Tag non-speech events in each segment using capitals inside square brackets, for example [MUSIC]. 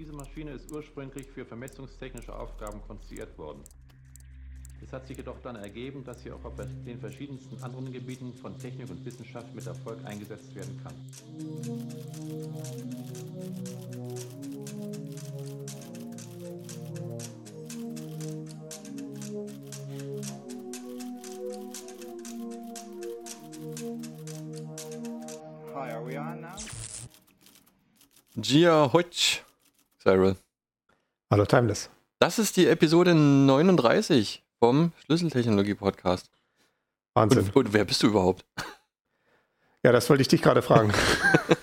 Diese Maschine ist ursprünglich für vermessungstechnische Aufgaben konstruiert worden. Es hat sich jedoch dann ergeben, dass sie auch auf den verschiedensten anderen Gebieten von Technik und Wissenschaft mit Erfolg eingesetzt werden kann. Hi, are we on now? Gia Hotch, Cyril. Hallo Timeless. Das ist die Episode 39 vom Schlüsseltechnologie-Podcast. Wahnsinn. Und, und wer bist du überhaupt? Ja, das wollte ich dich gerade fragen. [LAUGHS]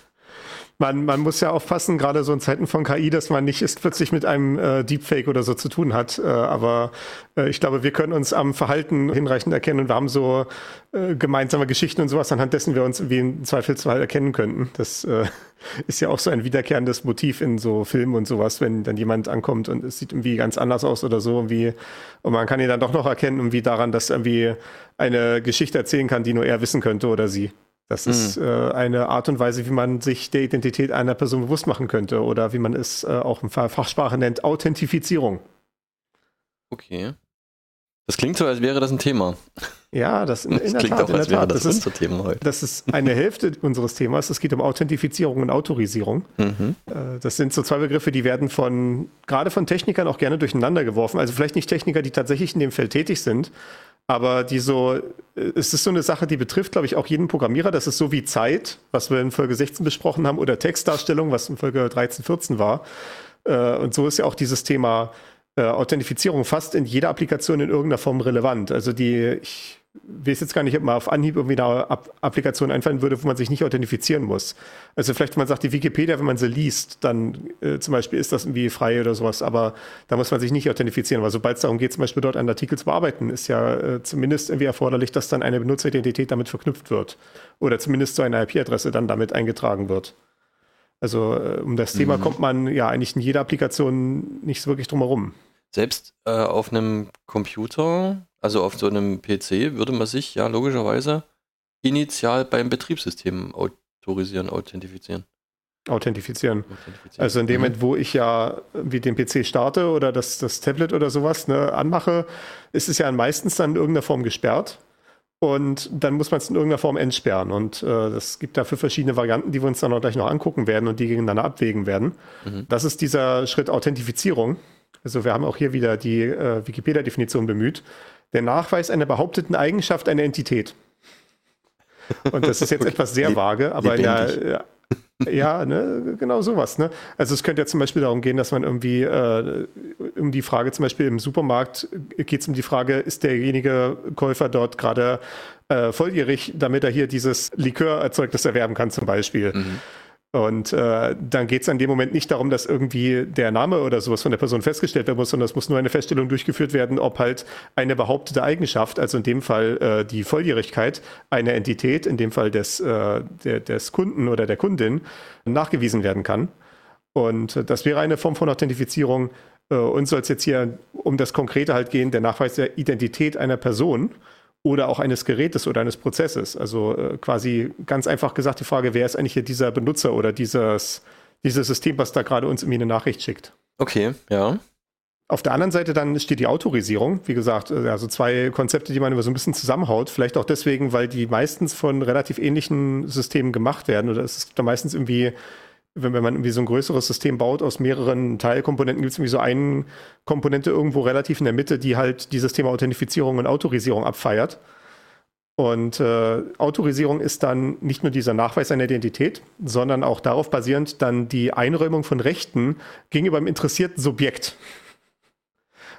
man, man muss ja aufpassen, gerade so in Zeiten von KI, dass man nicht ist plötzlich mit einem äh, Deepfake oder so zu tun hat. Äh, aber äh, ich glaube, wir können uns am Verhalten hinreichend erkennen und wir haben so äh, gemeinsame Geschichten und sowas, anhand dessen wir uns wie im Zweifelsfall erkennen könnten. Das äh, [LAUGHS] ist ja auch so ein wiederkehrendes Motiv in so Filmen und sowas, wenn dann jemand ankommt und es sieht irgendwie ganz anders aus oder so irgendwie und man kann ihn dann doch noch erkennen irgendwie daran, dass irgendwie eine Geschichte erzählen kann, die nur er wissen könnte oder sie. Das ist äh, eine Art und Weise, wie man sich der Identität einer Person bewusst machen könnte oder wie man es äh, auch in Fach- Fachsprache nennt, Authentifizierung. Okay. Das klingt so, als wäre das ein Thema. Ja, das in, in Das klingt Tat, auch, in der als wäre Tat. das Das ist, unser Thema heute. das ist eine Hälfte [LAUGHS] unseres Themas. Es geht um Authentifizierung und Autorisierung. Mhm. Äh, Das sind so zwei Begriffe, die werden von, gerade von Technikern auch gerne durcheinander geworfen. Also vielleicht nicht Techniker, die tatsächlich in dem Feld tätig sind, aber die so, äh, es ist so eine Sache, die betrifft, glaube ich, auch jeden Programmierer. Das ist so wie Zeit, was wir in Folge 16 besprochen haben, oder Textdarstellung, was in Folge 13, 14 war. Äh, Und so ist ja auch dieses Thema Authentifizierung fast in jeder Applikation in irgendeiner Form relevant. Also die, ich weiß jetzt gar nicht, ob man auf Anhieb irgendwie eine App Applikation einfallen würde, wo man sich nicht authentifizieren muss. Also vielleicht, wenn man sagt, die Wikipedia, wenn man sie liest, dann äh, zum Beispiel ist das irgendwie frei oder sowas, aber da muss man sich nicht authentifizieren, weil sobald es darum geht, zum Beispiel dort einen Artikel zu bearbeiten, ist ja äh, zumindest irgendwie erforderlich, dass dann eine Benutzeridentität damit verknüpft wird oder zumindest so eine IP-Adresse dann damit eingetragen wird. Also äh, um das Thema kommt man ja eigentlich in jeder Applikation nicht so wirklich drum herum. Selbst äh, auf einem Computer, also auf so einem PC, würde man sich ja logischerweise initial beim Betriebssystem autorisieren, authentifizieren. Authentifizieren. authentifizieren. Also in dem Mhm. Moment, wo ich ja wie den PC starte oder das, das Tablet oder sowas ne, anmache, ist es ja meistens dann in irgendeiner Form gesperrt. Und dann muss man es in irgendeiner Form entsperren. Und äh, das gibt dafür verschiedene Varianten, die wir uns dann auch gleich noch angucken werden und die gegeneinander abwägen werden. Mhm. Das ist dieser Schritt Authentifizierung. Also wir haben auch hier wieder die äh, Wikipedia-Definition bemüht. Der Nachweis einer behaupteten Eigenschaft einer Entität. Und das ist jetzt [LAUGHS] Okay. etwas sehr vage, aber in lebendig. der, ja, ne, genau sowas. Ne? Also es könnte ja zum Beispiel darum gehen, dass man irgendwie äh, um die Frage, zum Beispiel im Supermarkt geht es um die Frage, ist derjenige Käufer dort gerade äh, volljährig, damit er hier dieses Likörerzeugnis erwerben kann zum Beispiel. Mhm. Und äh, dann geht es in dem Moment nicht darum, dass irgendwie der Name oder sowas von der Person festgestellt werden muss, sondern es muss nur eine Feststellung durchgeführt werden, ob halt eine behauptete Eigenschaft, also in dem Fall äh, die Volljährigkeit einer Entität, in dem Fall des, äh, der, des Kunden oder der Kundin, nachgewiesen werden kann. Und das wäre eine Form von Authentifizierung. Äh, uns soll es jetzt hier um das Konkrete halt gehen, der Nachweis der Identität einer Person oder auch eines Gerätes oder eines Prozesses. Also äh, quasi ganz einfach gesagt die Frage, wer ist eigentlich hier dieser Benutzer oder dieses, dieses System, was da gerade uns irgendwie eine Nachricht schickt. Okay, ja. Auf der anderen Seite dann steht die Autorisierung. Wie gesagt, äh, also zwei Konzepte, die man immer so ein bisschen zusammenhaut. Vielleicht auch deswegen, weil die meistens von relativ ähnlichen Systemen gemacht werden. Oder es ist da meistens irgendwie, wenn, wenn man irgendwie so ein größeres System baut aus mehreren Teilkomponenten, gibt es irgendwie so eine Komponente irgendwo relativ in der Mitte, die halt dieses Thema Authentifizierung und Autorisierung abfeiert. Und äh, Autorisierung ist dann nicht nur dieser Nachweis einer Identität, sondern auch darauf basierend dann die Einräumung von Rechten gegenüber einem interessierten Subjekt.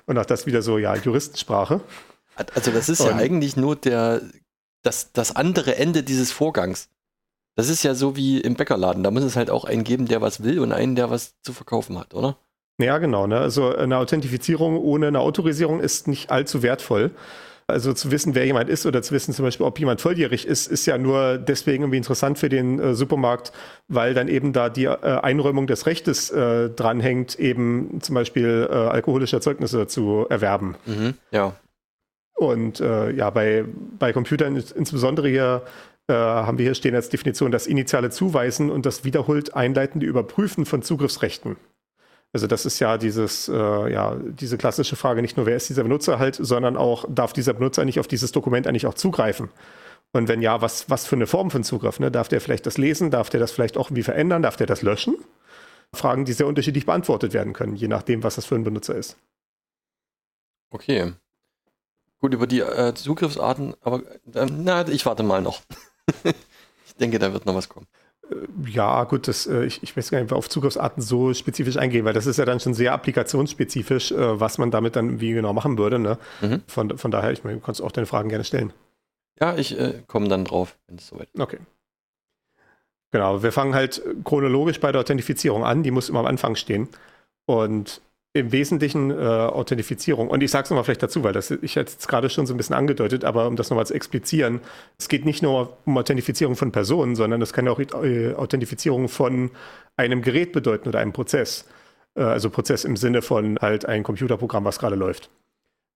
Und auch das wieder so, ja, Juristensprache. Also das ist ja Und- eigentlich nur der, das, das andere Ende dieses Vorgangs. Das ist ja so wie im Bäckerladen. Da muss es halt auch einen geben, der was will und einen, der was zu verkaufen hat, oder? Ja, genau. Ne? Also eine Authentifizierung ohne eine Autorisierung ist nicht allzu wertvoll. Also zu wissen, wer jemand ist oder zu wissen zum Beispiel, ob jemand volljährig ist, ist ja nur deswegen irgendwie interessant für den äh, Supermarkt, weil dann eben da die äh, Einräumung des Rechtes äh, dranhängt, eben zum Beispiel äh, alkoholische Erzeugnisse zu erwerben. Mhm. Ja. Und äh, ja, bei, bei Computern insbesondere hier äh, haben wir hier stehen als Definition das initiale Zuweisen und das wiederholt einleitende Überprüfen von Zugriffsrechten. Also das ist ja dieses, äh, ja, diese klassische Frage, nicht nur wer ist dieser Benutzer halt, sondern auch, darf dieser Benutzer nicht auf dieses Dokument eigentlich auch zugreifen? Und wenn ja, was, was für eine Form von Zugriff? Ne? Darf der vielleicht das lesen? Darf der das vielleicht auch irgendwie verändern? Darf der das löschen? Fragen, die sehr unterschiedlich beantwortet werden können, je nachdem, was das für ein Benutzer ist. Okay. Gut, über die äh, Zugriffsarten, aber äh, na, ich warte mal noch. Ich denke, da wird noch was kommen. Äh, ja, gut, das, äh, ich, ich weiß gar nicht, auf Zugriffsarten so spezifisch eingehen, weil das ist ja dann schon sehr applikationsspezifisch, äh, was man damit dann wie genau machen würde. Ne? Mhm. Von, von daher, ich meine, du kannst auch deine Fragen gerne stellen. Ja, ich äh, komme dann drauf, wenn es soweit ist. Okay. Genau, wir fangen halt chronologisch bei der Authentifizierung an, die muss immer am Anfang stehen. Und im Wesentlichen äh, Authentifizierung. Und ich sage es nochmal vielleicht dazu, weil das ich jetzt gerade schon so ein bisschen angedeutet, aber um das nochmal zu explizieren, es geht nicht nur um Authentifizierung von Personen, sondern es kann ja auch äh, Authentifizierung von einem Gerät bedeuten oder einem Prozess. Äh, also Prozess im Sinne von halt ein Computerprogramm, was gerade läuft.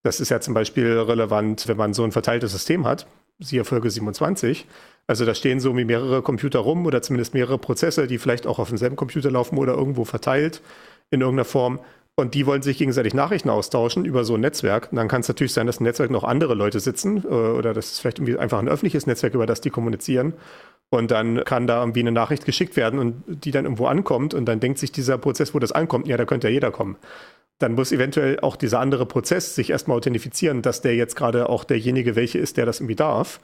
Das ist ja zum Beispiel relevant, wenn man so ein verteiltes System hat, siehe Folge 27. Also da stehen so wie mehrere Computer rum oder zumindest mehrere Prozesse, die vielleicht auch auf demselben Computer laufen oder irgendwo verteilt in irgendeiner Form. Und die wollen sich gegenseitig Nachrichten austauschen über so ein Netzwerk. Und dann kann es natürlich sein, dass im Netzwerk noch andere Leute sitzen äh, oder das ist vielleicht irgendwie einfach ein öffentliches Netzwerk, über das die kommunizieren. Und dann kann da irgendwie eine Nachricht geschickt werden und die dann irgendwo ankommt und dann denkt sich dieser Prozess, wo das ankommt, ja, da könnte ja jeder kommen. Dann muss eventuell auch dieser andere Prozess sich erstmal authentifizieren, dass der jetzt gerade auch derjenige welche ist, der das irgendwie darf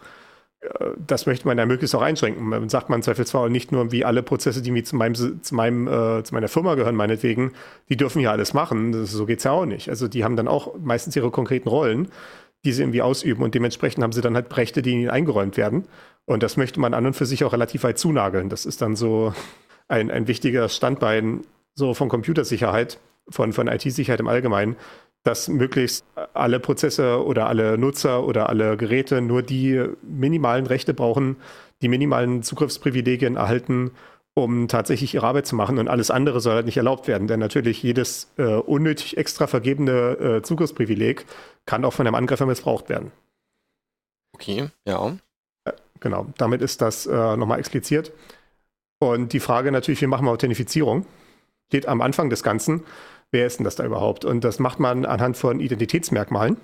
das möchte man ja möglichst auch einschränken. Man sagt man zweifelsfall nicht nur, wie alle Prozesse, die zu, meinem, zu, meinem, äh, zu meiner Firma gehören, meinetwegen, die dürfen ja alles machen. Das, so es ja auch nicht. Also die haben dann auch meistens ihre konkreten Rollen, die sie irgendwie ausüben und dementsprechend haben sie dann halt Rechte, die ihnen eingeräumt werden. Und das möchte man an und für sich auch relativ weit zunageln. Das ist dann so ein, ein wichtiger Standbein so von Computersicherheit, von, von IT-Sicherheit im Allgemeinen, dass möglichst alle Prozesse oder alle Nutzer oder alle Geräte nur die minimalen Rechte brauchen, die minimalen Zugriffsprivilegien erhalten, um tatsächlich ihre Arbeit zu machen. Und alles andere soll halt nicht erlaubt werden. Denn natürlich jedes äh, unnötig extra vergebene äh, Zugriffsprivileg kann auch von einem Angreifer missbraucht werden. Okay, ja. Äh, genau, damit ist das äh, nochmal expliziert. Und die Frage natürlich, wie machen wir Authentifizierung? Steht am Anfang des Ganzen wer ist denn das da überhaupt? Und das macht man anhand von Identitätsmerkmalen.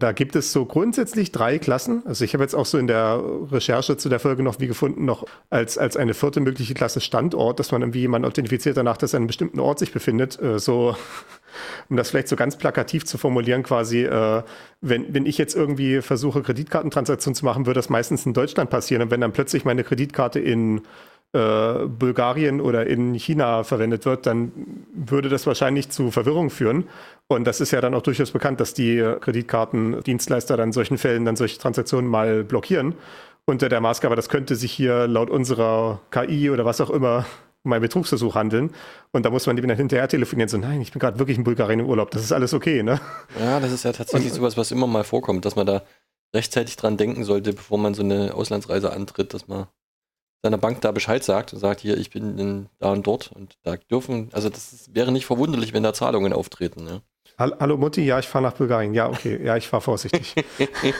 Da gibt es so grundsätzlich drei Klassen. Also ich habe jetzt auch so in der Recherche zu der Folge noch wie gefunden, noch als, als eine vierte mögliche Klasse Standort, dass man irgendwie jemanden authentifiziert danach, dass er an einem bestimmten Ort sich befindet. Äh, so, [LAUGHS] um das vielleicht so ganz plakativ zu formulieren, quasi, äh, wenn, wenn ich jetzt irgendwie versuche, Kreditkartentransaktionen zu machen, würde das meistens in Deutschland passieren. Und wenn dann plötzlich meine Kreditkarte in äh, Bulgarien oder in China verwendet wird, dann würde das wahrscheinlich zu Verwirrung führen. Und das ist ja dann auch durchaus bekannt, dass die Kreditkartendienstleister dann in solchen Fällen dann solche Transaktionen mal blockieren. Unter der Maßgabe, das könnte sich hier laut unserer KI oder was auch immer um einen Betrugsversuch handeln. Und da muss man dann hinterher telefonieren, so, nein, ich bin gerade wirklich in Bulgarien im Urlaub, das ist alles okay, ne? Ja, das ist ja tatsächlich und, sowas, was immer mal vorkommt, dass man da rechtzeitig dran denken sollte, bevor man so eine Auslandsreise antritt, dass man seiner Bank da Bescheid sagt und sagt, hier, ich bin in, da und dort und da dürfen, also das ist, wäre nicht verwunderlich, wenn da Zahlungen auftreten. Ja. Hallo Mutti, ja, ich fahre nach Bulgarien. Ja, okay, ja, ich fahre vorsichtig.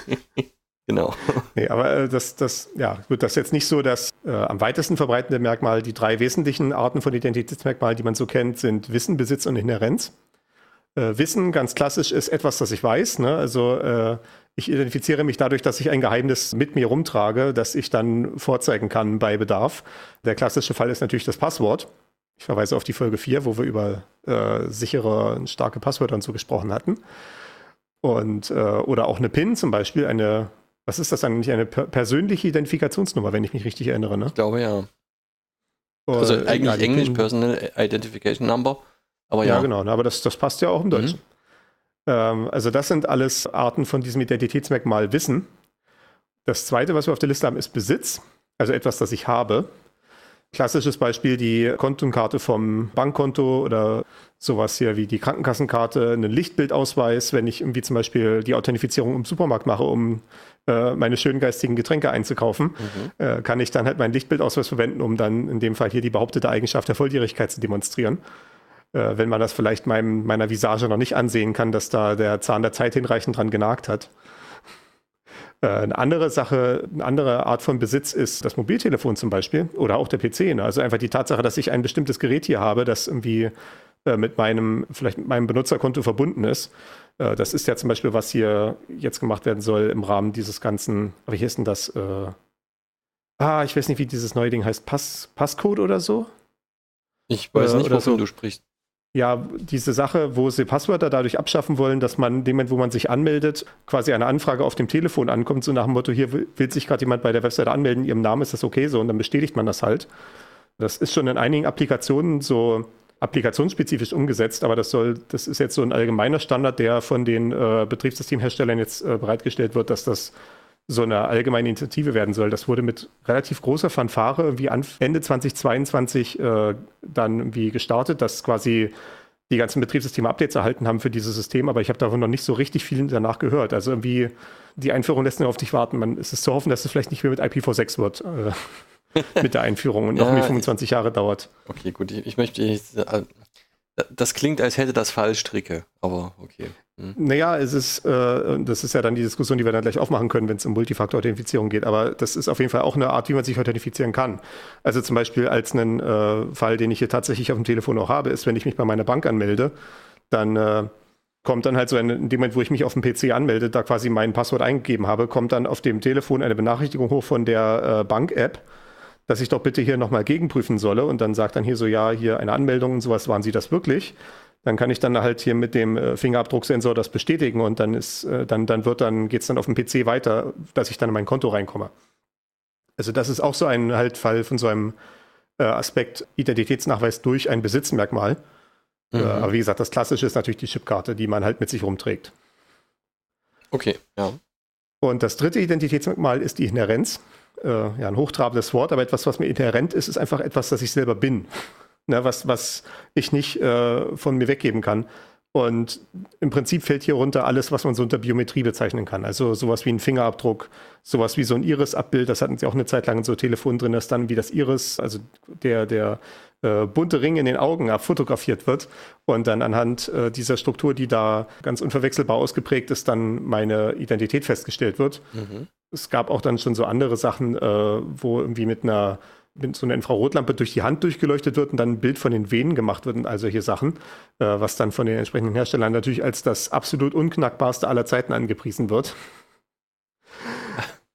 [LAUGHS] genau. Nee, aber äh, das, das, ja, gut, das ist jetzt nicht so, dass äh, am weitesten verbreitende Merkmal, die drei wesentlichen Arten von Identitätsmerkmalen, die man so kennt, sind Wissen, Besitz und Inherenz. Äh, Wissen, ganz klassisch, ist etwas, das ich weiß. Ne? Also äh, ich identifiziere mich dadurch, dass ich ein Geheimnis mit mir rumtrage, das ich dann vorzeigen kann bei Bedarf. Der klassische Fall ist natürlich das Passwort. Ich verweise auf die Folge 4, wo wir über äh, sichere, starke Passwörter und so gesprochen hatten. Und, äh, oder auch eine PIN zum Beispiel, eine, was ist das eigentlich? Eine per persönliche Identifikationsnummer, wenn ich mich richtig erinnere. Ne? Ich glaube ja. Also eigentlich ja, Englisch PIN. Personal Identification Number. Aber ja. ja, genau, ne, aber das, das passt ja auch im Deutschen. Mhm. Ähm, also das sind alles Arten von diesem Identitätsmerkmal Wissen. Das zweite, was wir auf der Liste haben, ist Besitz, also etwas, das ich habe. Klassisches Beispiel die Kontenkarte vom Bankkonto oder sowas hier wie die Krankenkassenkarte, einen Lichtbildausweis, wenn ich irgendwie zum Beispiel die Authentifizierung im Supermarkt mache, um äh, meine schönen geistigen Getränke einzukaufen, mhm. äh, kann ich dann halt meinen Lichtbildausweis verwenden, um dann in dem Fall hier die behauptete Eigenschaft der Volljährigkeit zu demonstrieren äh, wenn man das vielleicht meinem, meiner Visage noch nicht ansehen kann, dass da der Zahn der Zeit hinreichend dran genagt hat. Äh, eine andere Sache, eine andere Art von Besitz ist das Mobiltelefon zum Beispiel oder auch der PC. Ne? Also einfach die Tatsache, dass ich ein bestimmtes Gerät hier habe, das irgendwie äh, mit meinem, vielleicht mit meinem Benutzerkonto verbunden ist. Äh, das ist ja zum Beispiel, was hier jetzt gemacht werden soll im Rahmen dieses ganzen, wie hieß denn das? Äh, ah, ich weiß nicht, wie dieses neue Ding heißt, Pass, Passcode oder so? Ich weiß Äh, nicht, wovon so. du sprichst. Ja, diese Sache, wo sie Passwörter dadurch abschaffen wollen, dass man dem Moment, wo man sich anmeldet, quasi eine Anfrage auf dem Telefon ankommt, so nach dem Motto, hier will, will sich gerade jemand bei der Webseite anmelden, ihrem Namen ist das okay so und dann bestätigt man das halt. Das ist schon in einigen Applikationen so applikationsspezifisch umgesetzt, aber das soll, das ist jetzt so ein allgemeiner Standard, der von den äh, Betriebssystemherstellern jetzt äh, bereitgestellt wird, dass das so eine allgemeine Initiative werden soll. Das wurde mit relativ großer Fanfare an Ende 2022 äh, dann irgendwie gestartet, dass quasi die ganzen Betriebssysteme Updates erhalten haben für dieses System, aber ich habe davon noch nicht so richtig viel danach gehört. Also irgendwie die Einführung lässt nur auf dich warten. Man, es ist zu hoffen, dass es vielleicht nicht mehr mit IPv6 wird äh, [LAUGHS] mit der Einführung und noch Ja, irgendwie 25 Jahre dauert. Okay, gut. Ich, ich möchte. Ich, äh, das klingt, als hätte das Fallstricke, aber okay. Hm. Naja, es ist, äh, das ist ja dann die Diskussion, die wir dann gleich aufmachen können, wenn es um Multifaktor-Authentifizierung geht. Aber das ist auf jeden Fall auch eine Art, wie man sich authentifizieren kann. Also zum Beispiel als einen äh, Fall, den ich hier tatsächlich auf dem Telefon auch habe, ist, wenn ich mich bei meiner Bank anmelde, dann äh, kommt dann halt so ein, in dem Moment, wo ich mich auf dem PC anmelde, da quasi mein Passwort eingegeben habe, kommt dann auf dem Telefon eine Benachrichtigung hoch von der äh, Bank-App, dass ich doch bitte hier nochmal gegenprüfen solle und dann sagt dann hier so, ja, hier eine Anmeldung und sowas, waren Sie das wirklich? Dann kann ich dann halt hier mit dem äh, Fingerabdrucksensor das bestätigen und dann ist, äh, dann, dann wird dann, geht's dann auf dem PC weiter, dass ich dann in mein Konto reinkomme. Also das ist auch so ein halt Fall von so einem äh, Aspekt Identitätsnachweis durch ein Besitzmerkmal. Äh, Mhm. aber wie gesagt, das Klassische ist natürlich die Chipkarte, die man halt mit sich rumträgt. Okay, ja. Und das dritte Identitätsmerkmal ist die Inhärenz. Äh, ja, ein hochtrabendes Wort, aber etwas, was mir inhärent ist, ist einfach etwas, das ich selber bin. Ne, was, was ich nicht äh, von mir weggeben kann. Und im Prinzip fällt hier runter alles, was man so unter Biometrie bezeichnen kann. Also sowas wie ein Fingerabdruck, sowas wie so ein Iris-Abbild, das hatten sie auch eine Zeit lang in so Telefonen drin, dass dann wie das Iris, also der, der äh, bunte Ring in den Augen abfotografiert wird und dann anhand äh, dieser Struktur, die da ganz unverwechselbar ausgeprägt ist, dann meine Identität festgestellt wird. Mhm. Es gab auch dann schon so andere Sachen, äh, wo irgendwie mit einer mit so einer Infrarotlampe durch die Hand durchgeleuchtet wird und dann ein Bild von den Venen gemacht wird und also hier Sachen, äh, was dann von den entsprechenden Herstellern natürlich als das absolut unknackbarste aller Zeiten angepriesen wird.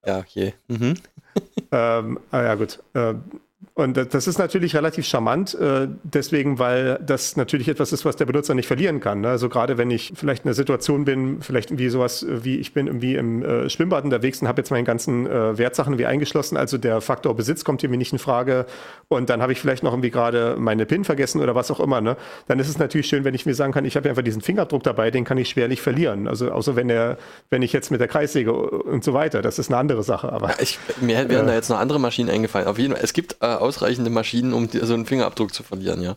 Ja, okay. Mhm. [LAUGHS] Ähm, ah ja, gut. Ähm, und das- ist natürlich relativ charmant, äh, deswegen, weil das natürlich etwas ist, was der Benutzer nicht verlieren kann. Ne? Also gerade wenn ich vielleicht in einer Situation bin, vielleicht irgendwie sowas äh, wie ich bin irgendwie im äh, Schwimmbad unterwegs und habe jetzt meine ganzen Wertsachen wie eingeschlossen, also der Faktor Besitz kommt hier mir nicht in Frage und dann habe ich vielleicht noch irgendwie gerade meine PIN vergessen oder was auch immer. Ne? Dann ist es natürlich schön, wenn ich mir sagen kann, ich habe einfach diesen Fingerabdruck dabei, den kann ich schwerlich verlieren. Also außer wenn der, wenn ich jetzt mit der Kreissäge und so weiter, das ist eine andere Sache. Aber Ich, mir wären Äh. da jetzt noch andere Maschinen eingefallen. Auf jeden Fall. Es gibt äh, ausreichende Maschinen, um so einen Fingerabdruck zu verlieren, ja.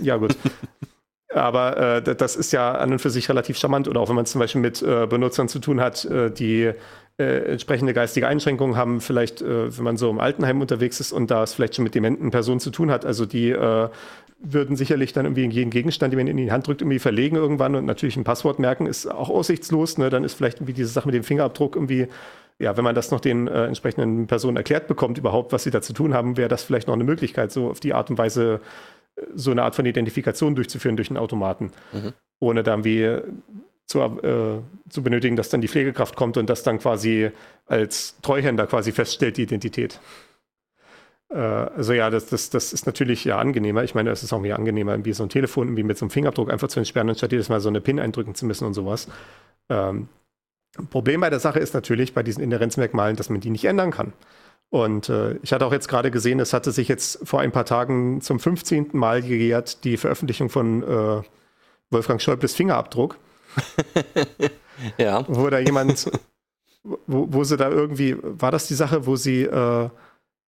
Ja, gut. [LAUGHS] Aber äh, das ist ja an und für sich relativ charmant. Oder auch wenn man zum Beispiel mit äh, Benutzern zu tun hat, äh, die äh, entsprechende geistige Einschränkungen haben, vielleicht, äh, wenn man so im Altenheim unterwegs ist und da es vielleicht schon mit dementen Personen zu tun hat, also die äh, würden sicherlich dann irgendwie jeden Gegenstand, den man in die Hand drückt, irgendwie verlegen irgendwann und natürlich ein Passwort merken, ist auch aussichtslos. Ne? Dann ist vielleicht irgendwie diese Sache mit dem Fingerabdruck irgendwie, ja, wenn man das noch den äh, entsprechenden Personen erklärt bekommt, überhaupt, was sie da zu tun haben, wäre das vielleicht noch eine Möglichkeit, so auf die Art und Weise äh, so eine Art von Identifikation durchzuführen durch einen Automaten, Mhm. ohne dann wie zu, äh, zu benötigen, dass dann die Pflegekraft kommt und das dann quasi als Treuhänder quasi feststellt, die Identität. Äh, also ja, das, das, das ist natürlich ja angenehmer. Ich meine, es ist auch mehr angenehmer, irgendwie so ein Telefon irgendwie mit so einem Fingerabdruck einfach zu entsperren, anstatt jedes Mal so eine PIN eindrücken zu müssen und sowas. Ähm, Problem bei der Sache ist natürlich bei diesen Inhärenzmerkmalen, dass man die nicht ändern kann. Und äh, ich hatte auch jetzt gerade gesehen, es hatte sich jetzt vor ein paar Tagen zum 15. Mal gejährt die Veröffentlichung von äh, Wolfgang Schäubles Fingerabdruck, [LAUGHS] Ja. wo da jemand, wo, wo sie da irgendwie, war das die Sache, wo sie, äh,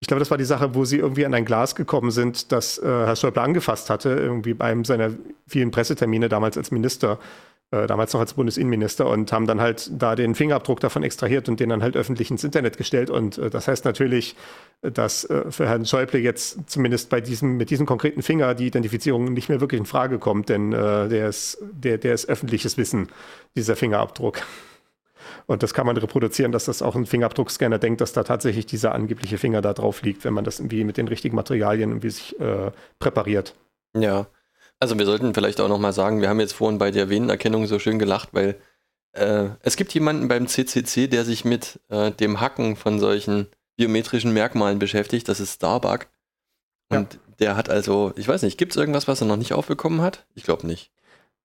ich glaube, das war die Sache, wo sie irgendwie an ein Glas gekommen sind, das äh, Herr Schäuble angefasst hatte, irgendwie bei einem seiner vielen Pressetermine damals als Minister, äh, damals noch als Bundesinnenminister und haben dann halt da den Fingerabdruck davon extrahiert und den dann halt öffentlich ins Internet gestellt. Und äh, das heißt natürlich, dass äh, für Herrn Schäuble jetzt zumindest bei diesem, mit diesem konkreten Finger die Identifizierung nicht mehr wirklich in Frage kommt, denn äh, der, ist, der, der ist öffentliches Wissen, dieser Fingerabdruck. Und das kann man reproduzieren, dass das auch ein Fingerabdruckscanner denkt, dass da tatsächlich dieser angebliche Finger da drauf liegt, wenn man das irgendwie mit den richtigen Materialien irgendwie sich äh, präpariert. Ja. Also wir sollten vielleicht auch nochmal sagen, wir haben jetzt vorhin bei der Venenerkennung so schön gelacht, weil äh, es gibt jemanden beim CCC, der sich mit äh, dem Hacken von solchen biometrischen Merkmalen beschäftigt. Das ist Starbuck. Und ja. der hat also, ich weiß nicht, gibt es irgendwas, was er noch nicht aufbekommen hat? Ich glaube nicht.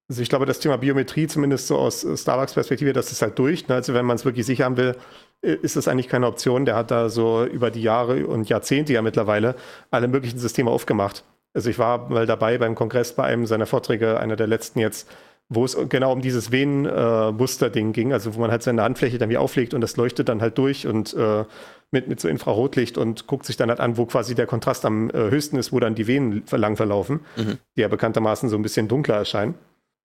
Also ich glaube, das Thema Biometrie, zumindest so aus Starbucks Perspektive, das ist halt durch. Ne? Also wenn man es wirklich sicher haben will, ist das eigentlich keine Option. Der hat da so über die Jahre und Jahrzehnte ja mittlerweile alle möglichen Systeme aufgemacht. Also ich war mal dabei beim Kongress bei einem seiner Vorträge, einer der letzten jetzt, wo es genau um dieses Venenmuster-Ding ging, also wo man halt seine Handfläche dann wie auflegt und das leuchtet dann halt durch und äh, mit, mit so Infrarotlicht und guckt sich dann halt an, wo quasi der Kontrast am äh, höchsten ist, wo dann die Venen lang verlaufen, mhm. die ja bekanntermaßen so ein bisschen dunkler erscheinen.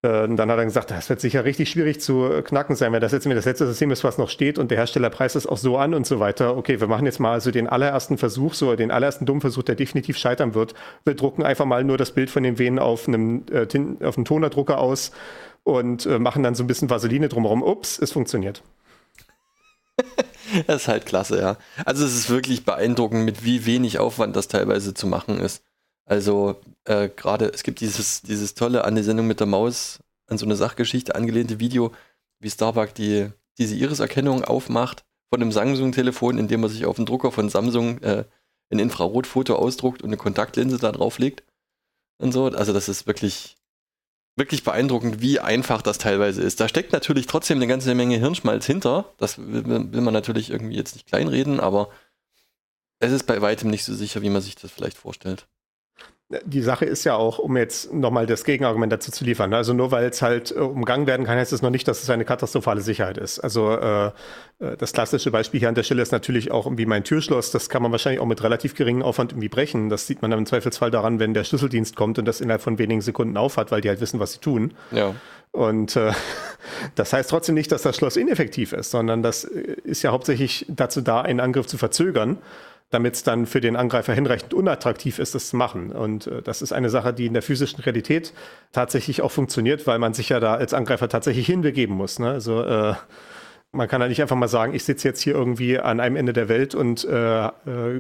Äh, und dann hat er gesagt, das wird sicher richtig schwierig zu knacken sein, wenn das jetzt das letzte System ist, was noch steht und der Hersteller preist es auch so an und so weiter. Okay, wir machen jetzt mal also den allerersten Versuch, so den allerersten dummen Versuch, der definitiv scheitern wird. Wir drucken einfach mal nur das Bild von den Venen auf einem, äh, auf einem Tonerdrucker aus und äh, machen dann so ein bisschen Vaseline drumherum. Ups, es funktioniert. [LAUGHS] das ist halt klasse, ja. Also es ist wirklich beeindruckend, mit wie wenig Aufwand das teilweise zu machen ist. Also äh, gerade, es gibt dieses, dieses tolle an die Sendung mit der Maus, an so eine Sachgeschichte angelehnte Video, wie Starbuck die, diese Iris-Erkennung aufmacht von einem Samsung-Telefon, indem er sich auf den Drucker von Samsung äh, ein Infrarotfoto ausdruckt und eine Kontaktlinse da drauflegt und so. Also das ist wirklich, wirklich beeindruckend, wie einfach das teilweise ist. Da steckt natürlich trotzdem eine ganze Menge Hirnschmalz hinter. Das will, will man natürlich irgendwie jetzt nicht kleinreden, aber es ist bei weitem nicht so sicher, wie man sich das vielleicht vorstellt die Sache ist ja auch, um jetzt nochmal das Gegenargument dazu zu liefern, ne? also nur weil es halt äh, umgangen werden kann, heißt es noch nicht, dass es eine katastrophale Sicherheit ist. Also äh, äh, das klassische Beispiel hier an der Stelle ist natürlich auch irgendwie mein Türschloss, das kann man wahrscheinlich auch mit relativ geringem Aufwand irgendwie brechen. Das sieht man dann im Zweifelsfall daran, wenn der Schlüsseldienst kommt und das innerhalb von wenigen Sekunden aufhat, weil die halt wissen, was sie tun. Ja. Und äh, [LAUGHS] das heißt trotzdem nicht, dass das Schloss ineffektiv ist, sondern das äh, ist ja hauptsächlich dazu da, einen Angriff zu verzögern damit es dann für den Angreifer hinreichend unattraktiv ist, das zu machen. Und äh, das ist eine Sache, die in der physischen Realität tatsächlich auch funktioniert, weil man sich ja da als Angreifer tatsächlich hinbegeben muss. Ne? Also äh, man kann ja nicht einfach mal sagen, ich sitze jetzt hier irgendwie an einem Ende der Welt und äh, äh,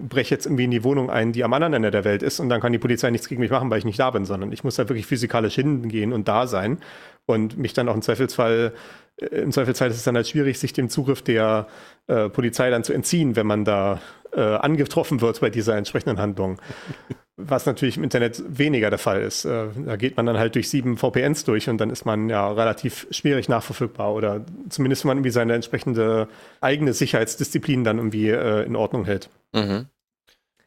breche jetzt irgendwie in die Wohnung ein, die am anderen Ende der Welt ist und dann kann die Polizei nichts gegen mich machen, weil ich nicht da bin, sondern ich muss da wirklich physikalisch hingehen und da sein und mich dann auch im Zweifelsfall äh, im Zweifelsfall ist es dann halt schwierig, sich dem Zugriff der äh, Polizei dann zu entziehen, wenn man da äh, angetroffen wird bei dieser entsprechenden Handlung. [LAUGHS] Was natürlich im Internet weniger der Fall ist. Äh, da geht man dann halt durch sieben VPNs durch und dann ist man ja relativ schwierig nachverfügbar oder zumindest wenn man irgendwie seine entsprechende eigene Sicherheitsdisziplin dann irgendwie äh, in Ordnung hält. Mhm.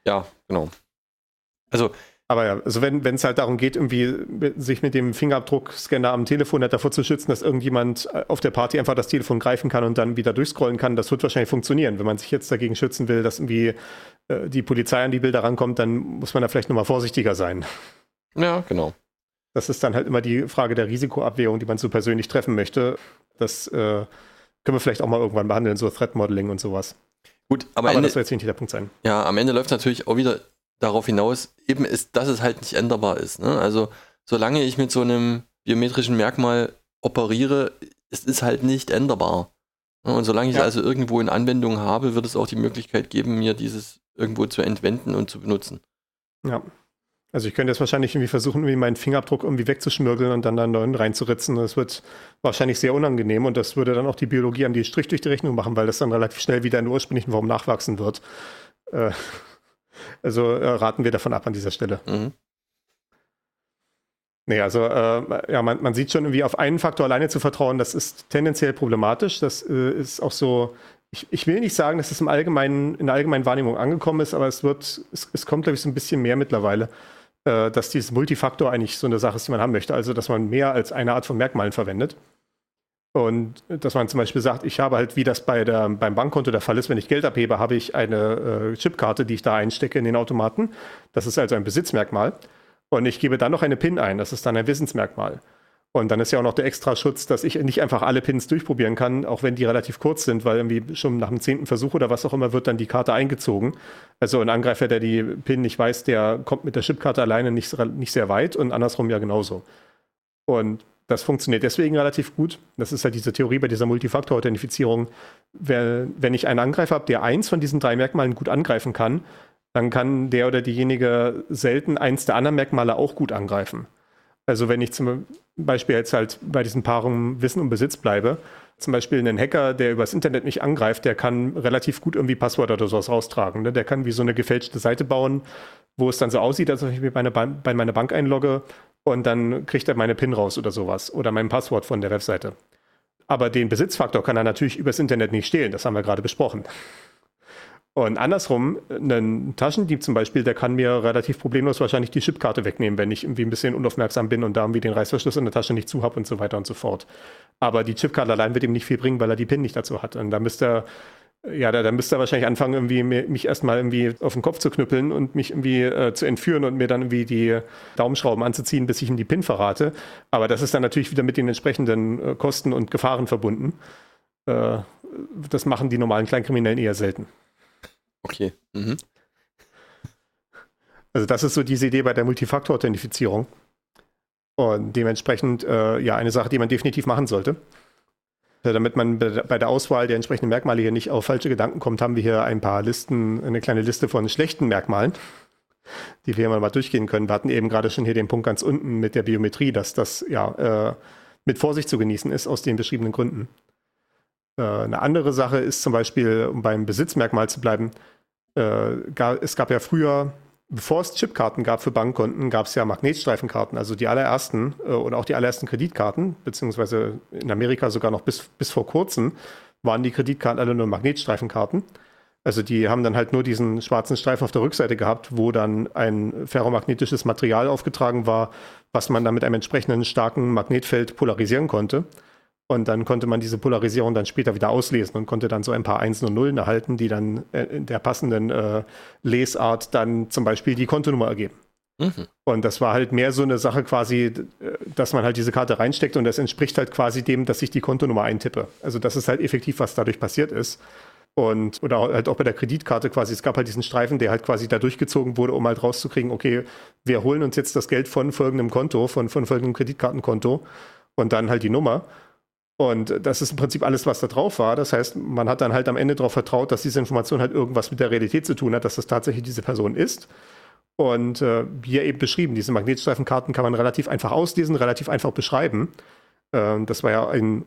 Ja, genau. Also aber ja, also wenn es halt darum geht, irgendwie sich mit dem Fingerabdruckscanner am Telefon halt davor zu schützen, dass irgendjemand äh, auf der Party einfach das Telefon greifen kann und dann wieder durchscrollen kann, das wird wahrscheinlich funktionieren. Wenn man sich jetzt dagegen schützen will, dass irgendwie äh, die Polizei an die Bilder rankommt, dann muss man da vielleicht nochmal vorsichtiger sein. Ja, genau. Das ist dann halt immer die Frage der Risikoabwägung, die man so persönlich treffen möchte. Das äh, können wir vielleicht auch mal irgendwann behandeln, so Threat Modeling und sowas. Gut, aber, aber Ende, das soll jetzt nicht der Punkt sein. Ja, am Ende läuft natürlich auch wieder darauf hinaus, eben ist, dass es halt nicht änderbar ist. Ne? Also solange ich mit so einem biometrischen Merkmal operiere, es ist halt nicht änderbar. Ne? Und solange ich ja. es also irgendwo in Anwendung habe, wird es auch die Möglichkeit geben, mir dieses irgendwo zu entwenden und zu benutzen. Ja. Also ich könnte jetzt wahrscheinlich irgendwie versuchen, irgendwie meinen Fingerabdruck irgendwie wegzuschmirgeln und dann da einen neuen reinzuritzen. Das wird wahrscheinlich sehr unangenehm und das würde dann auch die Biologie an die Strich durch die Rechnung machen, weil das dann relativ schnell wieder in der ursprünglichen Form nachwachsen wird. Äh, also äh, raten wir davon ab an dieser Stelle. Mhm. Nee, also äh, ja, man, man, sieht schon irgendwie auf einen Faktor alleine zu vertrauen, das ist tendenziell problematisch. Das äh, ist auch so, ich, ich, will nicht sagen, dass es im allgemeinen, in der allgemeinen Wahrnehmung angekommen ist, aber es wird, es, es kommt, glaube ich, so ein bisschen mehr mittlerweile, äh, dass dieses Multifaktor eigentlich so eine Sache ist, die man haben möchte. Also, dass man mehr als eine Art von Merkmalen verwendet. Und dass man zum Beispiel sagt, ich habe halt, wie das bei der, beim Bankkonto der Fall ist, wenn ich Geld abhebe, habe ich eine äh, Chipkarte, die ich da einstecke in den Automaten. Das ist also ein Besitzmerkmal. Und ich gebe dann noch eine PIN ein, das ist dann ein Wissensmerkmal. Und dann ist ja auch noch der extra Schutz, dass ich nicht einfach alle Pins durchprobieren kann, auch wenn die relativ kurz sind, weil irgendwie schon nach dem zehnten Versuch oder was auch immer wird dann die Karte eingezogen. Also ein Angreifer, der die PIN nicht weiß, der kommt mit der Chipkarte alleine nicht, nicht sehr weit und andersrum ja genauso. Und das funktioniert deswegen relativ gut. Das ist halt diese Theorie bei dieser Multifaktor-Authentifizierung. Wenn ich einen Angreifer habe, der eins von diesen drei Merkmalen gut angreifen kann, dann kann der oder diejenige selten eins der anderen Merkmale auch gut angreifen. Also wenn ich zum Beispiel jetzt halt bei diesen Paarungen Wissen und Besitz bleibe, zum Beispiel einen Hacker, der übers Internet mich angreift, der kann relativ gut irgendwie Passwörter oder sowas raustragen. Ne? Der kann wie so eine gefälschte Seite bauen, wo es dann so aussieht, als ob ich mich bei, bei meiner Bank einlogge und dann kriegt er meine PIN raus oder sowas oder mein Passwort von der Webseite. Aber den Besitzfaktor kann er natürlich übers Internet nicht stehlen, das haben wir gerade besprochen. Und andersrum, ein Taschendieb zum Beispiel, der kann mir relativ problemlos wahrscheinlich die Chipkarte wegnehmen, wenn ich irgendwie ein bisschen unaufmerksam bin und da irgendwie den Reißverschluss in der Tasche nicht zu habe und so weiter und so fort. Aber die Chipkarte allein wird ihm nicht viel bringen, weil er die PIN nicht dazu hat. Und da müsste er, ja, da, da müsste er wahrscheinlich anfangen, irgendwie mich erstmal irgendwie auf den Kopf zu knüppeln und mich irgendwie äh, zu entführen und mir dann irgendwie die Daumenschrauben anzuziehen, bis ich ihm die PIN verrate. Aber das ist dann natürlich wieder mit den entsprechenden äh, Kosten und Gefahren verbunden. Äh, das machen die normalen Kleinkriminellen eher selten. Okay. Mhm. Also das ist so diese Idee bei der Multifaktor-Authentifizierung. Und dementsprechend äh, ja eine Sache, die man definitiv machen sollte. Damit man bei der Auswahl der entsprechenden Merkmale hier nicht auf falsche Gedanken kommt, haben wir hier ein paar Listen, eine kleine Liste von schlechten Merkmalen, die wir hier mal durchgehen können. Wir hatten eben gerade schon hier den Punkt ganz unten mit der Biometrie, dass das ja äh, mit Vorsicht zu genießen ist, aus den beschriebenen Gründen. Äh, eine andere Sache ist zum Beispiel, um beim Besitzmerkmal zu bleiben, äh, es gab ja früher, bevor es Chipkarten gab für Bankkonten, gab es ja Magnetstreifenkarten, also die allerersten äh, und auch die allerersten Kreditkarten, beziehungsweise in Amerika sogar noch bis, bis vor kurzem, waren die Kreditkarten alle nur Magnetstreifenkarten. Also die haben dann halt nur diesen schwarzen Streifen auf der Rückseite gehabt, wo dann ein ferromagnetisches Material aufgetragen war, was man dann mit einem entsprechenden starken Magnetfeld polarisieren konnte. Und dann konnte man diese Polarisierung dann später wieder auslesen und konnte dann so ein paar Einsen und Nullen erhalten, die dann äh, in der passenden äh, Lesart dann zum Beispiel die Kontonummer ergeben. Mhm. Und das war halt mehr so eine Sache quasi, äh, dass man halt diese Karte reinsteckt und das entspricht halt quasi dem, dass ich die Kontonummer eintippe. Also das ist halt effektiv, was dadurch passiert ist. Und, oder halt auch bei der Kreditkarte quasi, es gab halt diesen Streifen, der halt quasi da durchgezogen wurde, um halt rauszukriegen, okay, wir holen uns jetzt das Geld von folgendem Konto, von, von folgendem Kreditkartenkonto und dann halt die Nummer. Und das ist im Prinzip alles, was da drauf war. Das heißt, man hat dann halt am Ende darauf vertraut, dass diese Information halt irgendwas mit der Realität zu tun hat, dass das tatsächlich diese Person ist. Und äh, wie eben beschrieben, diese Magnetstreifenkarten kann man relativ einfach auslesen, relativ einfach beschreiben. Äh, das war ja ein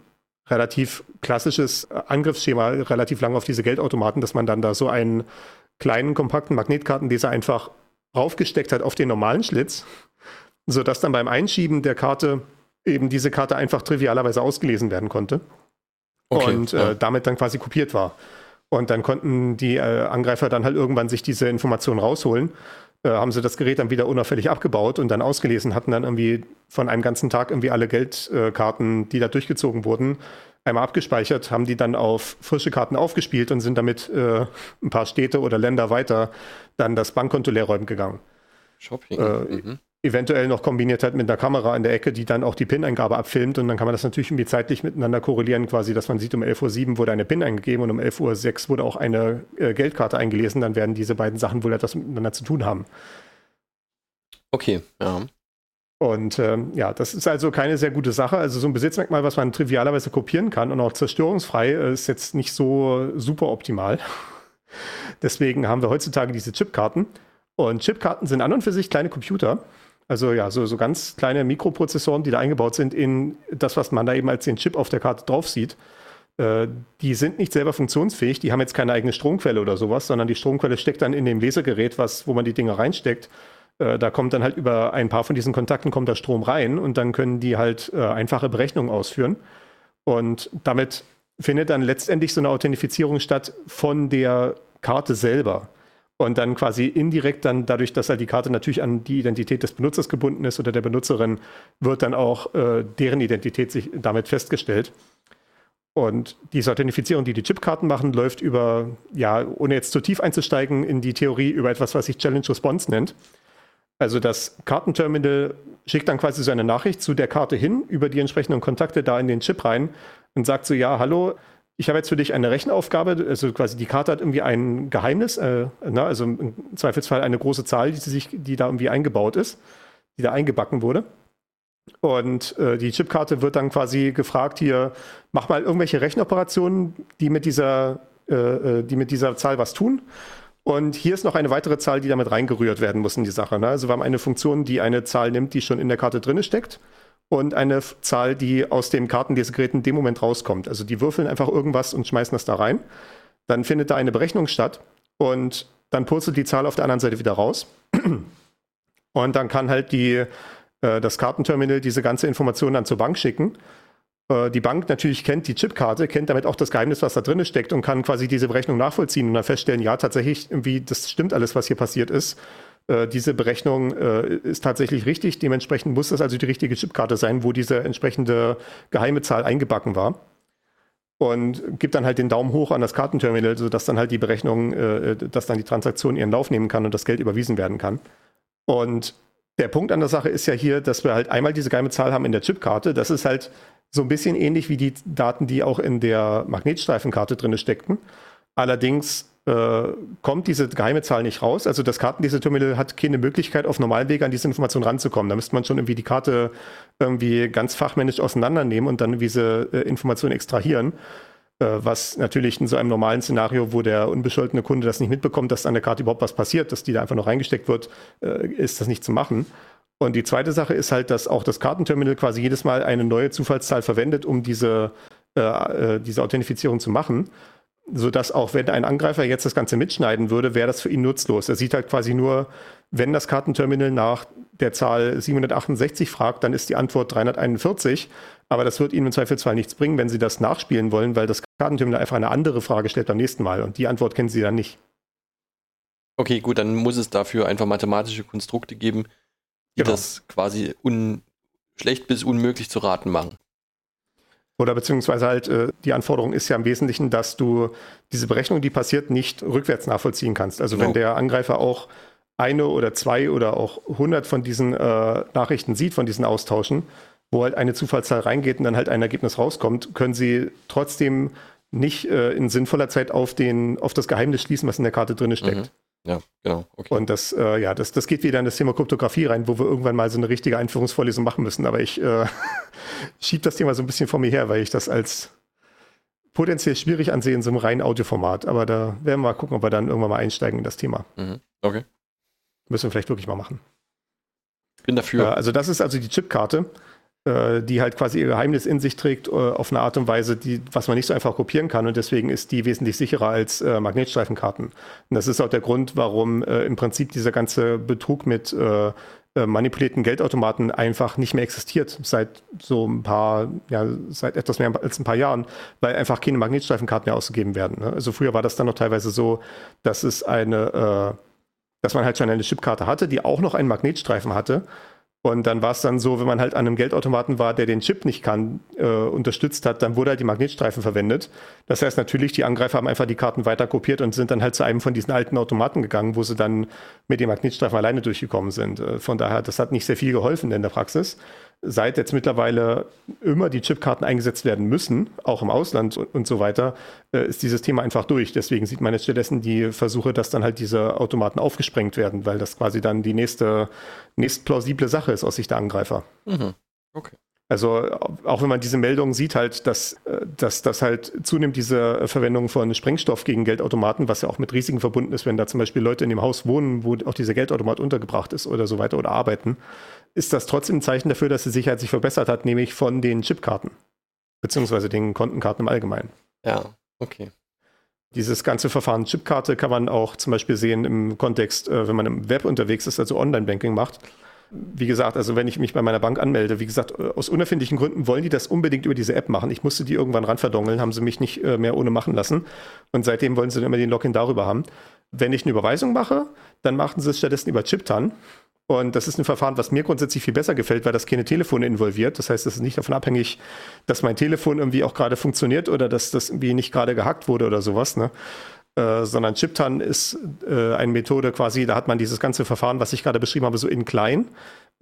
relativ klassisches Angriffsschema, relativ lang auf diese Geldautomaten, dass man dann da so einen kleinen, kompakten Magnetkartenleser einfach raufgesteckt hat auf den normalen Schlitz, sodass dann beim Einschieben der Karte eben diese Karte einfach trivialerweise ausgelesen werden konnte. Okay, und äh, damit dann quasi kopiert war. Und dann konnten die äh, Angreifer dann halt irgendwann sich diese Informationen rausholen. Äh, haben sie das Gerät dann wieder unauffällig abgebaut und dann ausgelesen, hatten dann irgendwie von einem ganzen Tag irgendwie alle Geldkarten, die da durchgezogen wurden, einmal abgespeichert, haben die dann auf frische Karten aufgespielt und sind damit äh, ein paar Städte oder Länder weiter dann das Bankkonto leerräumen gegangen. Shopping. Äh, mhm eventuell noch kombiniert hat mit einer Kamera in der Ecke, die dann auch die PIN-Eingabe abfilmt und dann kann man das natürlich irgendwie zeitlich miteinander korrelieren, quasi, dass man sieht, um 11.07 Uhr wurde eine PIN eingegeben und um 11.06 Uhr wurde auch eine äh, Geldkarte eingelesen, dann werden diese beiden Sachen wohl etwas miteinander zu tun haben. Okay, ja. Und ähm, ja, das ist also keine sehr gute Sache. Also so ein Besitzmerkmal, was man trivialerweise kopieren kann und auch zerstörungsfrei, äh, ist jetzt nicht so super optimal. [LAUGHS] Deswegen haben wir heutzutage diese Chipkarten. Und Chipkarten sind an und für sich kleine Computer. Also ja, so, so ganz kleine Mikroprozessoren, die da eingebaut sind in das, was man da eben als den Chip auf der Karte drauf sieht. Äh, die sind nicht selber funktionsfähig, die haben jetzt keine eigene Stromquelle oder sowas, sondern die Stromquelle steckt dann in dem Lasergerät, was, wo man die Dinge reinsteckt. Äh, da kommt dann halt über ein paar von diesen Kontakten kommt der Strom rein und dann können die halt äh, einfache Berechnungen ausführen. Und damit findet dann letztendlich so eine Authentifizierung statt von der Karte selber und dann quasi indirekt dann dadurch, dass halt die Karte natürlich an die Identität des Benutzers gebunden ist oder der Benutzerin, wird dann auch äh, deren Identität sich damit festgestellt. Und diese Authentifizierung, die die Chipkarten machen, läuft über, ja, ohne jetzt zu tief einzusteigen in die Theorie, über etwas, was sich Challenge Response nennt. Also das Kartenterminal schickt dann quasi so eine Nachricht zu der Karte hin, über die entsprechenden Kontakte da in den Chip rein und sagt so, ja, hallo, ich habe jetzt für dich eine Rechenaufgabe, also quasi die Karte hat irgendwie ein Geheimnis, äh, na, also im Zweifelsfall eine große Zahl, die, sich, die da irgendwie eingebaut ist, die da eingebacken wurde. Und äh, die Chipkarte wird dann quasi gefragt, hier, mach mal irgendwelche Rechenoperationen, die mit dieser, äh, äh die mit dieser Zahl was tun. Und hier ist noch eine weitere Zahl, die damit reingerührt werden muss in die Sache. Ne? Also wir haben eine Funktion, die eine Zahl nimmt, die schon in der Karte drin steckt und eine Zahl, die aus dem Kartenlesegerät in dem Moment rauskommt. Also die würfeln einfach irgendwas und schmeißen das da rein. Dann findet da eine Berechnung statt und dann purzelt die Zahl auf der anderen Seite wieder raus. [CLEARS THROAT] Und dann kann halt die, äh, das Kartenterminal diese ganze Information dann zur Bank schicken. Äh, die Bank natürlich kennt die Chipkarte, kennt damit auch das Geheimnis, was da drin steckt und kann quasi diese Berechnung nachvollziehen und dann feststellen, ja, tatsächlich, irgendwie, das stimmt alles, was hier passiert ist. Äh, diese Berechnung äh, ist tatsächlich richtig. Dementsprechend muss das also die richtige Chipkarte sein, wo diese entsprechende geheime Zahl eingebacken war und gibt dann halt den Daumen hoch an das Kartenterminal, sodass dann halt die Berechnung, äh, dass dann die Transaktion ihren Lauf nehmen kann und das Geld überwiesen werden kann. Und der Punkt an der Sache ist ja hier, dass wir halt einmal diese geheime Zahl haben in der Chipkarte. Das ist halt so ein bisschen ähnlich wie die Daten, die auch in der Magnetstreifenkarte drin steckten. Allerdings äh, kommt diese geheime Zahl nicht raus. Also das Kartenleseterminal hat keine Möglichkeit, auf normalen Wege an diese Information ranzukommen. Da müsste man schon irgendwie die Karte irgendwie ganz fachmännisch auseinandernehmen und dann diese äh, Information extrahieren. Äh, was natürlich in so einem normalen Szenario, wo der unbescholtene Kunde das nicht mitbekommt, dass an der Karte überhaupt was passiert, dass die da einfach noch reingesteckt wird, äh, ist das nicht zu machen. Und die zweite Sache ist halt, dass auch das Kartenterminal quasi jedes Mal eine neue Zufallszahl verwendet, um diese, äh, äh diese Authentifizierung zu machen sodass auch wenn ein Angreifer jetzt das Ganze mitschneiden würde, wäre das für ihn nutzlos. Er sieht halt quasi nur, wenn das Kartenterminal nach der Zahl 768 fragt, dann ist die Antwort 341. Aber das wird Ihnen im Zweifelsfall nichts bringen, wenn Sie das nachspielen wollen, weil das Kartenterminal einfach eine andere Frage stellt beim nächsten Mal und die Antwort kennen Sie dann nicht. Okay, gut, dann muss es dafür einfach mathematische Konstrukte geben, die genau. das quasi schlecht bis unmöglich zu raten machen. Oder beziehungsweise halt äh, die Anforderung ist ja im Wesentlichen, dass du diese Berechnung, die passiert, nicht rückwärts nachvollziehen kannst. Also genau. wenn der Angreifer auch eine oder zwei oder auch hundert von diesen äh, Nachrichten sieht, von diesen Austauschen, wo halt eine Zufallszahl reingeht und dann halt ein Ergebnis rauskommt, können sie trotzdem nicht äh, in sinnvoller Zeit auf, den, auf das Geheimnis schließen, was in der Karte drin steckt. Mhm. Ja, genau. Okay. Und das, äh, ja, das, das geht wieder in das Thema Kryptographie rein, wo wir irgendwann mal so eine richtige Einführungsvorlesung machen müssen. Aber ich äh, [LAUGHS] schiebe das Thema so ein bisschen vor mir her, weil ich das als potenziell schwierig ansehe in so einem reinen Audioformat. Aber da werden wir mal gucken, ob wir dann irgendwann mal einsteigen in das Thema. Mhm. Okay. Müssen wir vielleicht wirklich mal machen. Bin dafür. Äh, also das ist also die Chipkarte. Äh, die halt quasi ihr Geheimnis in sich trägt, äh, auf eine Art und Weise, die, was man nicht so einfach kopieren kann. Und deswegen ist die wesentlich sicherer als äh, Magnetstreifenkarten. Und das ist auch der Grund, warum äh, im Prinzip dieser ganze Betrug mit äh, äh, manipulierten Geldautomaten einfach nicht mehr existiert seit so ein paar, ja, seit etwas mehr als ein paar Jahren, weil einfach keine Magnetstreifenkarten mehr ausgegeben werden. Ne? Also früher war das dann noch teilweise so, dass es eine, dass man halt schon eine Chipkarte hatte, die auch noch einen Magnetstreifen hatte und dann war es dann so, wenn man halt an einem Geldautomaten war, der den Chip nicht kann, äh, unterstützt hat, dann wurde halt die Magnetstreifen verwendet. Das heißt natürlich, die Angreifer haben einfach die Karten weiter kopiert und sind dann halt zu einem von diesen alten Automaten gegangen, wo sie dann mit den Magnetstreifen alleine durchgekommen sind. Äh, von daher, das hat nicht sehr viel geholfen in der Praxis seit jetzt mittlerweile immer die Chipkarten eingesetzt werden müssen, auch im Ausland und, und so weiter, äh, ist dieses Thema einfach durch. Deswegen sieht man jetzt stattdessen die Versuche, dass dann halt diese Automaten aufgesprengt werden, weil das quasi dann die nächste, nächst plausible Sache ist aus Sicht der Angreifer. Mhm. Okay. Also auch wenn man diese Meldungen sieht, halt, dass, äh, dass, dass halt zunimmt diese Verwendung von Sprengstoff gegen Geldautomaten, was ja auch mit Risiken verbunden ist, wenn da zum Beispiel Leute in dem Haus wohnen, wo auch dieser Geldautomat untergebracht ist oder so weiter oder arbeiten, ist das trotzdem ein Zeichen dafür, dass die Sicherheit sich verbessert hat, nämlich von den Chipkarten. Beziehungsweise den Kontenkarten im Allgemeinen. Ja, okay. Dieses ganze Verfahren Chipkarte kann man auch zum Beispiel sehen im Kontext, äh, wenn man im Web unterwegs ist, also Online-Banking macht. Wie gesagt, also wenn ich mich bei meiner Bank anmelde, wie gesagt, äh, aus unerfindlichen Gründen wollen die das unbedingt über diese App machen. Ich musste die irgendwann ranverdongeln, haben sie mich nicht äh, mehr ohne machen lassen. Und seitdem wollen sie dann immer den Login darüber haben. Wenn ich eine Überweisung mache, dann machen sie es stattdessen über Chiptan. Und das ist ein Verfahren, was mir grundsätzlich viel besser gefällt, weil das keine Telefone involviert. Das heißt, es ist nicht davon abhängig, dass mein Telefon irgendwie auch gerade funktioniert oder dass das irgendwie nicht gerade gehackt wurde oder sowas. Ne? Äh, sondern Chiptan ist äh, eine Methode quasi, da hat man dieses ganze Verfahren, was ich gerade beschrieben habe, so in klein.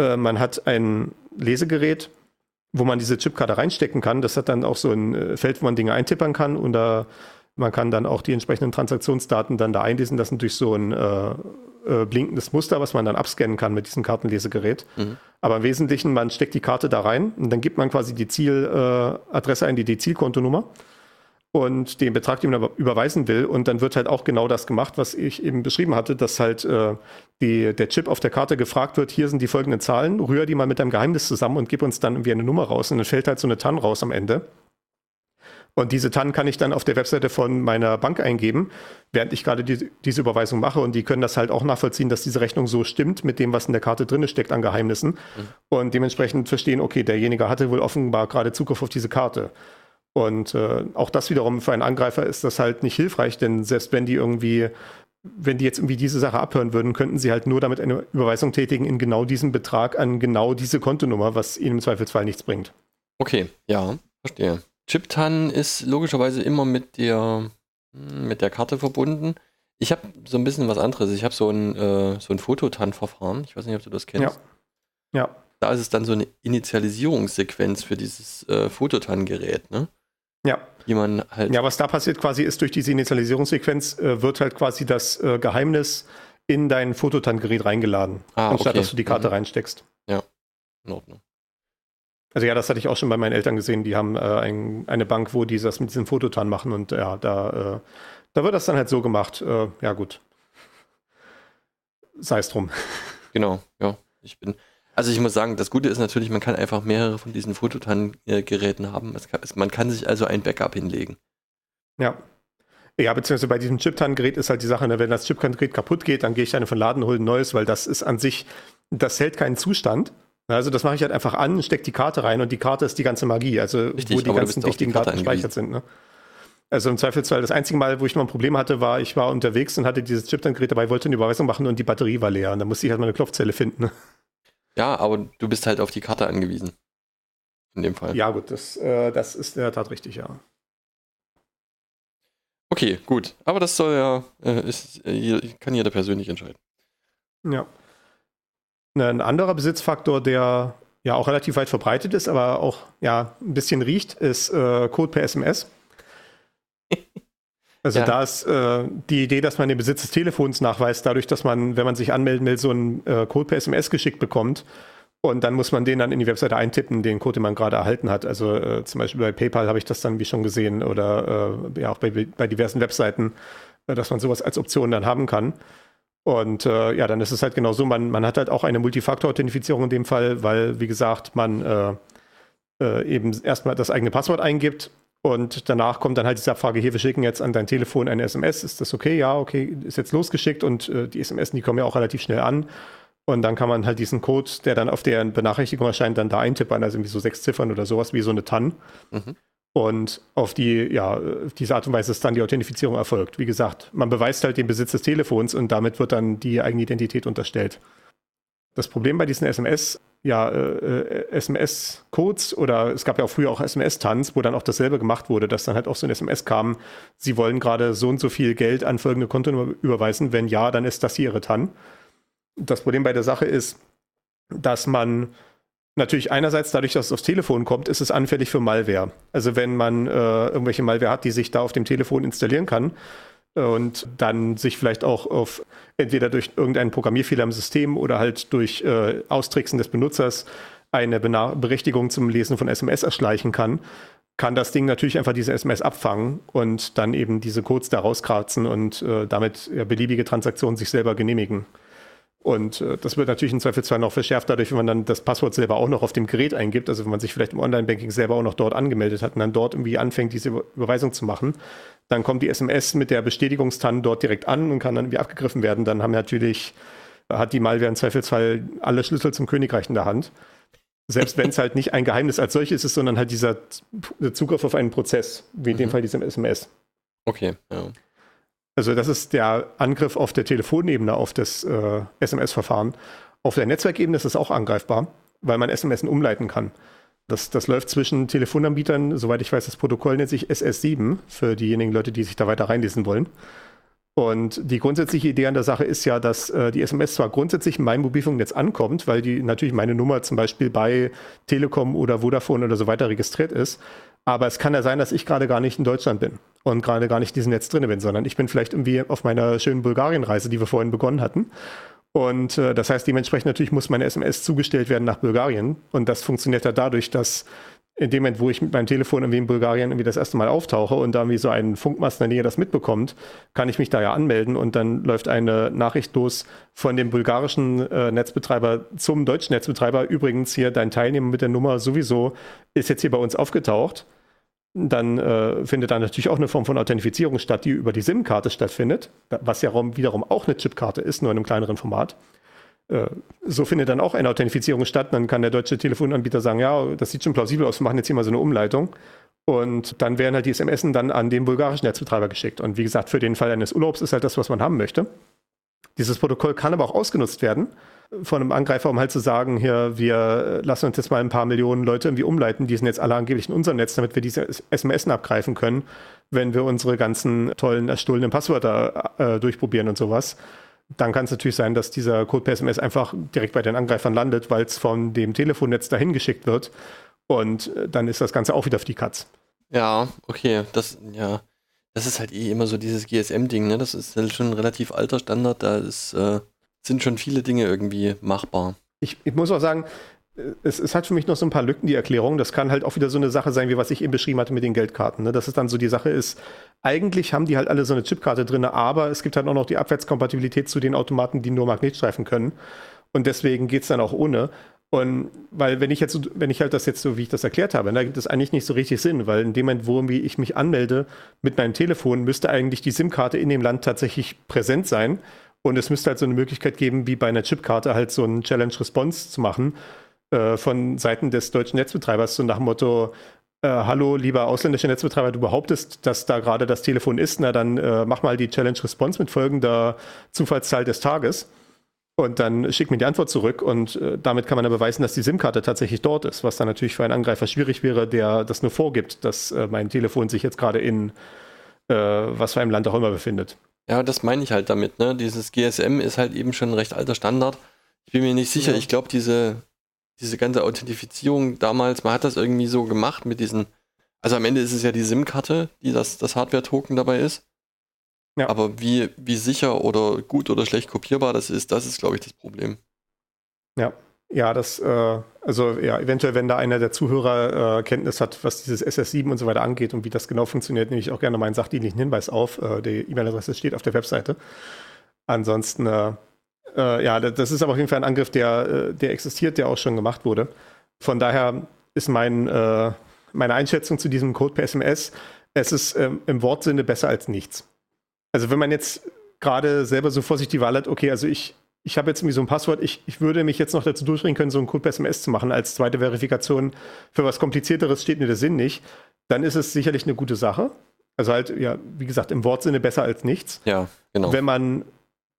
Äh, man hat ein Lesegerät, wo man diese Chipkarte reinstecken kann. Das hat dann auch so ein äh, Feld, wo man Dinge eintippern kann und da man kann dann auch die entsprechenden Transaktionsdaten dann da einlesen lassen durch so ein äh, blinkendes Muster, was man dann abscannen kann mit diesem Kartenlesegerät. Mhm. Aber im Wesentlichen, man steckt die Karte da rein und dann gibt man quasi die Zieladresse äh, ein, die, die Zielkontonummer. und den Betrag ihm überweisen will. Und dann wird halt auch genau das gemacht, was ich eben beschrieben hatte, dass halt äh, die, der Chip auf der Karte gefragt wird, hier sind die folgenden Zahlen, rühr die mal mit deinem Geheimnis zusammen und gib uns dann irgendwie eine Nummer raus. Und dann fällt halt so eine TAN raus am Ende. Und diese TAN kann ich dann auf der Webseite von meiner Bank eingeben, während ich gerade die, diese Überweisung mache. Und die können das halt auch nachvollziehen, dass diese Rechnung so stimmt mit dem, was in der Karte drin steckt an Geheimnissen. Mhm. Und dementsprechend verstehen, okay, derjenige hatte wohl offenbar gerade Zugriff auf diese Karte. Und äh, auch das wiederum für einen Angreifer ist das halt nicht hilfreich, denn selbst wenn die irgendwie, wenn die jetzt irgendwie diese Sache abhören würden, könnten sie halt nur damit eine Überweisung tätigen in genau diesen Betrag an genau diese Kontonummer, was ihnen im Zweifelsfall nichts bringt. Okay, ja, verstehe. Chiptan ist logischerweise immer mit der, mit der Karte verbunden. Ich habe so ein bisschen was anderes. Ich habe so ein, äh, so ein Fototan-Verfahren. Ich weiß nicht, ob du das kennst. Ja. ja. Da ist es dann so eine Initialisierungssequenz für dieses äh, Fototan-Gerät, ne? Ja. Die man halt. Ja, was da passiert quasi ist, durch diese Initialisierungssequenz äh, wird halt quasi das äh, Geheimnis in dein Fototan-Gerät reingeladen, ah, anstatt okay. dass du die Karte mhm. reinsteckst. Ja. In Ordnung. Also ja, das hatte ich auch schon bei meinen Eltern gesehen. Die haben äh, ein, eine Bank, wo die das mit diesem Fototan machen und ja, da, äh, da wird das dann halt so gemacht. Äh, ja, gut. Sei es drum. [LAUGHS] Genau, ja. Ich bin. Also ich muss sagen, das Gute ist natürlich, man kann einfach mehrere von diesen Fototan-Geräten haben. Kann, man kann sich also ein Backup hinlegen. Ja. Ja, beziehungsweise bei diesem Chiptan-Gerät ist halt die Sache, ne, wenn das Chiptan-Gerät kaputt geht, dann gehe ich eine von Laden, hole ein neues, weil das ist an sich, das hält keinen Zustand. Also das mache ich halt einfach an, stecke die Karte rein und die Karte ist die ganze Magie, also Richtig, wo die ganzen wichtigen Daten gespeichert sind. Ne? Also im Zweifelsfall, das einzige Mal, wo ich mal ein Problem hatte, war, ich war unterwegs und hatte dieses Chiptan-Gerät dabei, wollte eine Überweisung machen und die Batterie war leer. Und da musste ich halt mal eine Klopfzelle finden. Ja, aber du bist halt auf die Karte angewiesen. In dem Fall. Ja, gut, das, äh, das ist in der Tat richtig, ja. Okay, gut. Aber das soll ja, äh, ist, äh, kann jeder persönlich entscheiden. Ja. Ein anderer Besitzfaktor, der ja auch relativ weit verbreitet ist, aber auch ja ein bisschen riecht, ist äh, Code per SMS. [LAUGHS] Also ja. da ist äh, die Idee, dass man den Besitz des Telefons nachweist, dadurch, dass man, wenn man sich anmelden will, so einen äh, Code per SMS geschickt bekommt. Und dann muss man den dann in die Webseite eintippen, den Code, den man gerade erhalten hat. Also äh, zum Beispiel bei PayPal habe ich das dann wie schon gesehen oder äh, ja auch bei, bei diversen Webseiten, äh, dass man sowas als Option dann haben kann. Und äh, ja, dann ist es halt genau so, man, man hat halt auch eine Multifaktor-Authentifizierung in dem Fall, weil, wie gesagt, man äh, äh, eben erstmal das eigene Passwort eingibt und danach kommt dann halt diese Abfrage, hier, wir schicken jetzt an dein Telefon eine SMS, ist das okay? Ja, okay, ist jetzt losgeschickt und äh, die SMS, die kommen ja auch relativ schnell an. Und dann kann man halt diesen Code, der dann auf der Benachrichtigung erscheint, dann da eintippern, also irgendwie so sechs Ziffern oder sowas, wie so eine TAN. Mhm. Und auf die, ja, auf diese Art und Weise ist dann die Authentifizierung erfolgt. Wie gesagt, man beweist halt den Besitz des Telefons und damit wird dann die eigene Identität unterstellt. Das Problem bei diesen SMS, ja, äh, SMS-Codes oder es gab ja auch früher auch SMS-Tanz, wo dann auch dasselbe gemacht wurde, dass dann halt auch so ein SMS kam, Sie wollen gerade so und so viel Geld an folgende Kontonummer überweisen. Wenn ja, dann ist das hier Ihre TAN. Das Problem bei der Sache ist, dass man Natürlich einerseits dadurch, dass es aufs Telefon kommt, ist es anfällig für Malware. Also wenn man äh, irgendwelche Malware hat, die sich da auf dem Telefon installieren kann äh, und dann sich vielleicht auch auf entweder durch irgendeinen Programmierfehler im System oder halt durch äh, Austricksen des Benutzers eine Bena Berechtigung zum Lesen von SMS erschleichen kann, kann das Ding natürlich einfach diese SMS abfangen und dann eben diese Codes da rauskratzen und äh, damit ja, beliebige Transaktionen sich selber genehmigen. Und äh, das wird natürlich im Zweifelsfall noch verschärft dadurch, wenn man dann das Passwort selber auch noch auf dem Gerät eingibt. Also wenn man sich vielleicht im Online-Banking selber auch noch dort angemeldet hat und dann dort irgendwie anfängt, diese Überweisung zu machen, dann kommt die SMS mit der Bestätigungstan dort direkt an und kann dann irgendwie abgegriffen werden. Dann haben natürlich, hat die Malware im Zweifelsfall alle Schlüssel zum Königreich in der Hand. Selbst wenn es halt nicht ein Geheimnis als solches ist, sondern halt dieser Zugriff auf einen Prozess, wie in dem mhm. Fall diesem SMS. Okay, ja. Also das ist der Angriff auf der Telefonebene auf das äh, SMS-Verfahren. Auf der Netzwerkebene ist es auch angreifbar, weil man SMS umleiten kann. Das, das läuft zwischen Telefonanbietern, soweit ich weiß, das Protokoll nennt sich SS7 für diejenigen Leute, die sich da weiter reinlesen wollen. Und die grundsätzliche Idee an der Sache ist ja, dass äh, die SMS zwar grundsätzlich in meinem Mobilfunknetz ankommt, weil die natürlich meine Nummer zum Beispiel bei Telekom oder Vodafone oder so weiter registriert ist, aber es kann ja sein, dass ich gerade gar nicht in Deutschland bin und gerade gar nicht in diesem Netz drin bin, sondern ich bin vielleicht irgendwie auf meiner schönen Bulgarien-Reise, die wir vorhin begonnen hatten. Und äh, das heißt, dementsprechend natürlich muss meine SMS zugestellt werden nach Bulgarien. Und das funktioniert ja dadurch, dass in dem Moment, wo ich mit meinem Telefon irgendwie in Bulgarien irgendwie das erste Mal auftauche und da irgendwie so ein Funkmast in der Nähe das mitbekommt, kann ich mich da ja anmelden und dann läuft eine Nachricht los von dem bulgarischen äh, Netzbetreiber zum deutschen Netzbetreiber. Übrigens hier dein Teilnehmer mit der Nummer sowieso ist jetzt hier bei uns aufgetaucht. Dann äh, findet da natürlich auch eine Form von Authentifizierung statt, die über die SIM-Karte stattfindet, was ja wiederum auch eine Chipkarte ist, nur in einem kleineren Format. Äh, so findet dann auch eine Authentifizierung statt. Dann kann der deutsche Telefonanbieter sagen, ja, das sieht schon plausibel aus, wir machen jetzt hier mal so eine Umleitung. Und dann werden halt die SMS dann an den bulgarischen Netzbetreiber geschickt. Und wie gesagt, für den Fall eines Urlaubs ist halt das, was man haben möchte. Dieses Protokoll kann aber auch ausgenutzt werden von einem Angreifer, um halt zu sagen, hier, wir lassen uns jetzt mal ein paar Millionen Leute irgendwie umleiten, die sind jetzt alle angeblich in unserem Netz, damit wir diese SMS abgreifen können, wenn wir unsere ganzen tollen erstohlenen Passwörter äh, durchprobieren und sowas dann kann es natürlich sein, dass dieser Code per SMS einfach direkt bei den Angreifern landet, weil es von dem Telefonnetz dahin geschickt wird. Und äh, dann ist das Ganze auch wieder auf die Katz. Ja, okay. Das, ja. Das ist halt eh immer so dieses GSM-Ding, ne? Das ist halt schon ein relativ alter Standard, da ist, äh, sind schon viele Dinge irgendwie machbar. Ich, ich muss auch sagen, es, es, hat für mich noch so ein paar Lücken, die Erklärung. Das kann halt auch wieder so eine Sache sein, wie was ich eben beschrieben hatte mit den Geldkarten. Ne? Dass es dann so die Sache ist, eigentlich haben die halt alle so eine Chipkarte drin, aber es gibt halt auch noch die Abwärtskompatibilität zu den Automaten, die nur Magnetstreifen können. Und deswegen geht es dann auch ohne. Und weil, wenn ich jetzt, wenn ich halt das jetzt so, wie ich das erklärt habe, da gibt es eigentlich nicht so richtig Sinn, weil in dem Moment, wo ich mich anmelde mit meinem Telefon, müsste eigentlich die SIM-Karte in dem Land tatsächlich präsent sein. Und es müsste halt so eine Möglichkeit geben, wie bei einer Chipkarte halt so einen Challenge-Response zu machen äh, von Seiten des deutschen Netzbetreibers, so nach dem Motto, äh, hallo, lieber ausländischer Netzbetreiber, du behauptest, dass da gerade das Telefon ist, na dann äh, mach mal die Challenge Response mit folgender Zufallszahl des Tages. Und dann schick mir die Antwort zurück und äh, damit kann man dann beweisen, dass die SIM-Karte tatsächlich dort ist, was dann natürlich für einen Angreifer schwierig wäre, der das nur vorgibt, dass äh, mein Telefon sich jetzt gerade in äh, was für einem Land auch immer befindet. Ja, das meine ich halt damit. Ne? Dieses GSM ist halt eben schon ein recht alter Standard. Ich bin mir nicht sicher. Ja. Ich glaube, diese diese ganze Authentifizierung damals, man hat das irgendwie so gemacht mit diesen, also am Ende ist es ja die SIM-Karte, die das, das Hardware-Token dabei ist. Ja. Aber wie, wie sicher oder gut oder schlecht kopierbar das ist, das ist, glaube ich, das Problem. Ja, ja, das, äh, also ja, eventuell, wenn da einer der Zuhörer äh, Kenntnis hat, was dieses SS7 und so weiter angeht und wie das genau funktioniert, nehme ich auch gerne meinen sachdienlichen Hinweis auf. Äh, die E-Mail-Adresse steht auf der Webseite. Ansonsten, äh, ja, das ist aber auf jeden Fall ein Angriff, der, äh, der existiert, der auch schon gemacht wurde. Von daher ist mein, äh, meine Einschätzung zu diesem Code per SMS, es ist ähm, im Wortsinne besser als nichts. Also wenn man jetzt gerade selber so vor sich die Wahl hat, okay, also ich, ich habe jetzt irgendwie so ein Passwort, ich, ich würde mich jetzt noch dazu durchbringen können, so einen Code per SMS zu machen als zweite Verifikation. Für was Komplizierteres steht mir der Sinn nicht. Dann ist es sicherlich eine gute Sache. Also halt, ja, wie gesagt, im Wortsinne besser als nichts. Ja, genau. Wenn man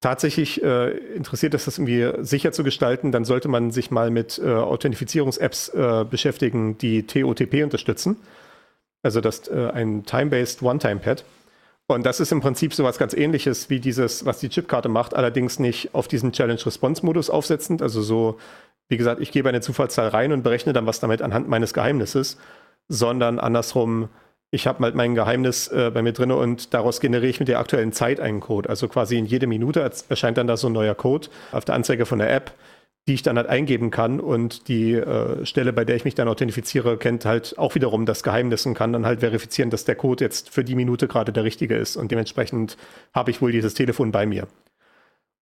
tatsächlich äh, interessiert ist, das irgendwie sicher zu gestalten, dann sollte man sich mal mit äh, Authentifizierungs-Apps äh, beschäftigen, die TOTP unterstützen. Also das äh, ein Time-Based One-Time-Pad. Und das ist im Prinzip so was ganz ähnliches wie dieses, was die Chipkarte macht, allerdings nicht auf diesen Challenge-Response-Modus aufsetzend. Also so, wie gesagt, ich gebe eine Zufallszahl rein und berechne dann was damit anhand meines Geheimnisses, sondern andersrum, ich habe halt mein Geheimnis äh, bei mir drin und daraus generiere ich mit der aktuellen Zeit einen Code. Also quasi in jede Minute erscheint dann da so ein neuer Code auf der Anzeige von der App, die ich dann halt eingeben kann und die äh, Stelle, bei der ich mich dann authentifiziere, kennt halt auch wiederum das Geheimnis und kann dann halt verifizieren, dass der Code jetzt für die Minute gerade der richtige ist und dementsprechend habe ich wohl dieses Telefon bei mir.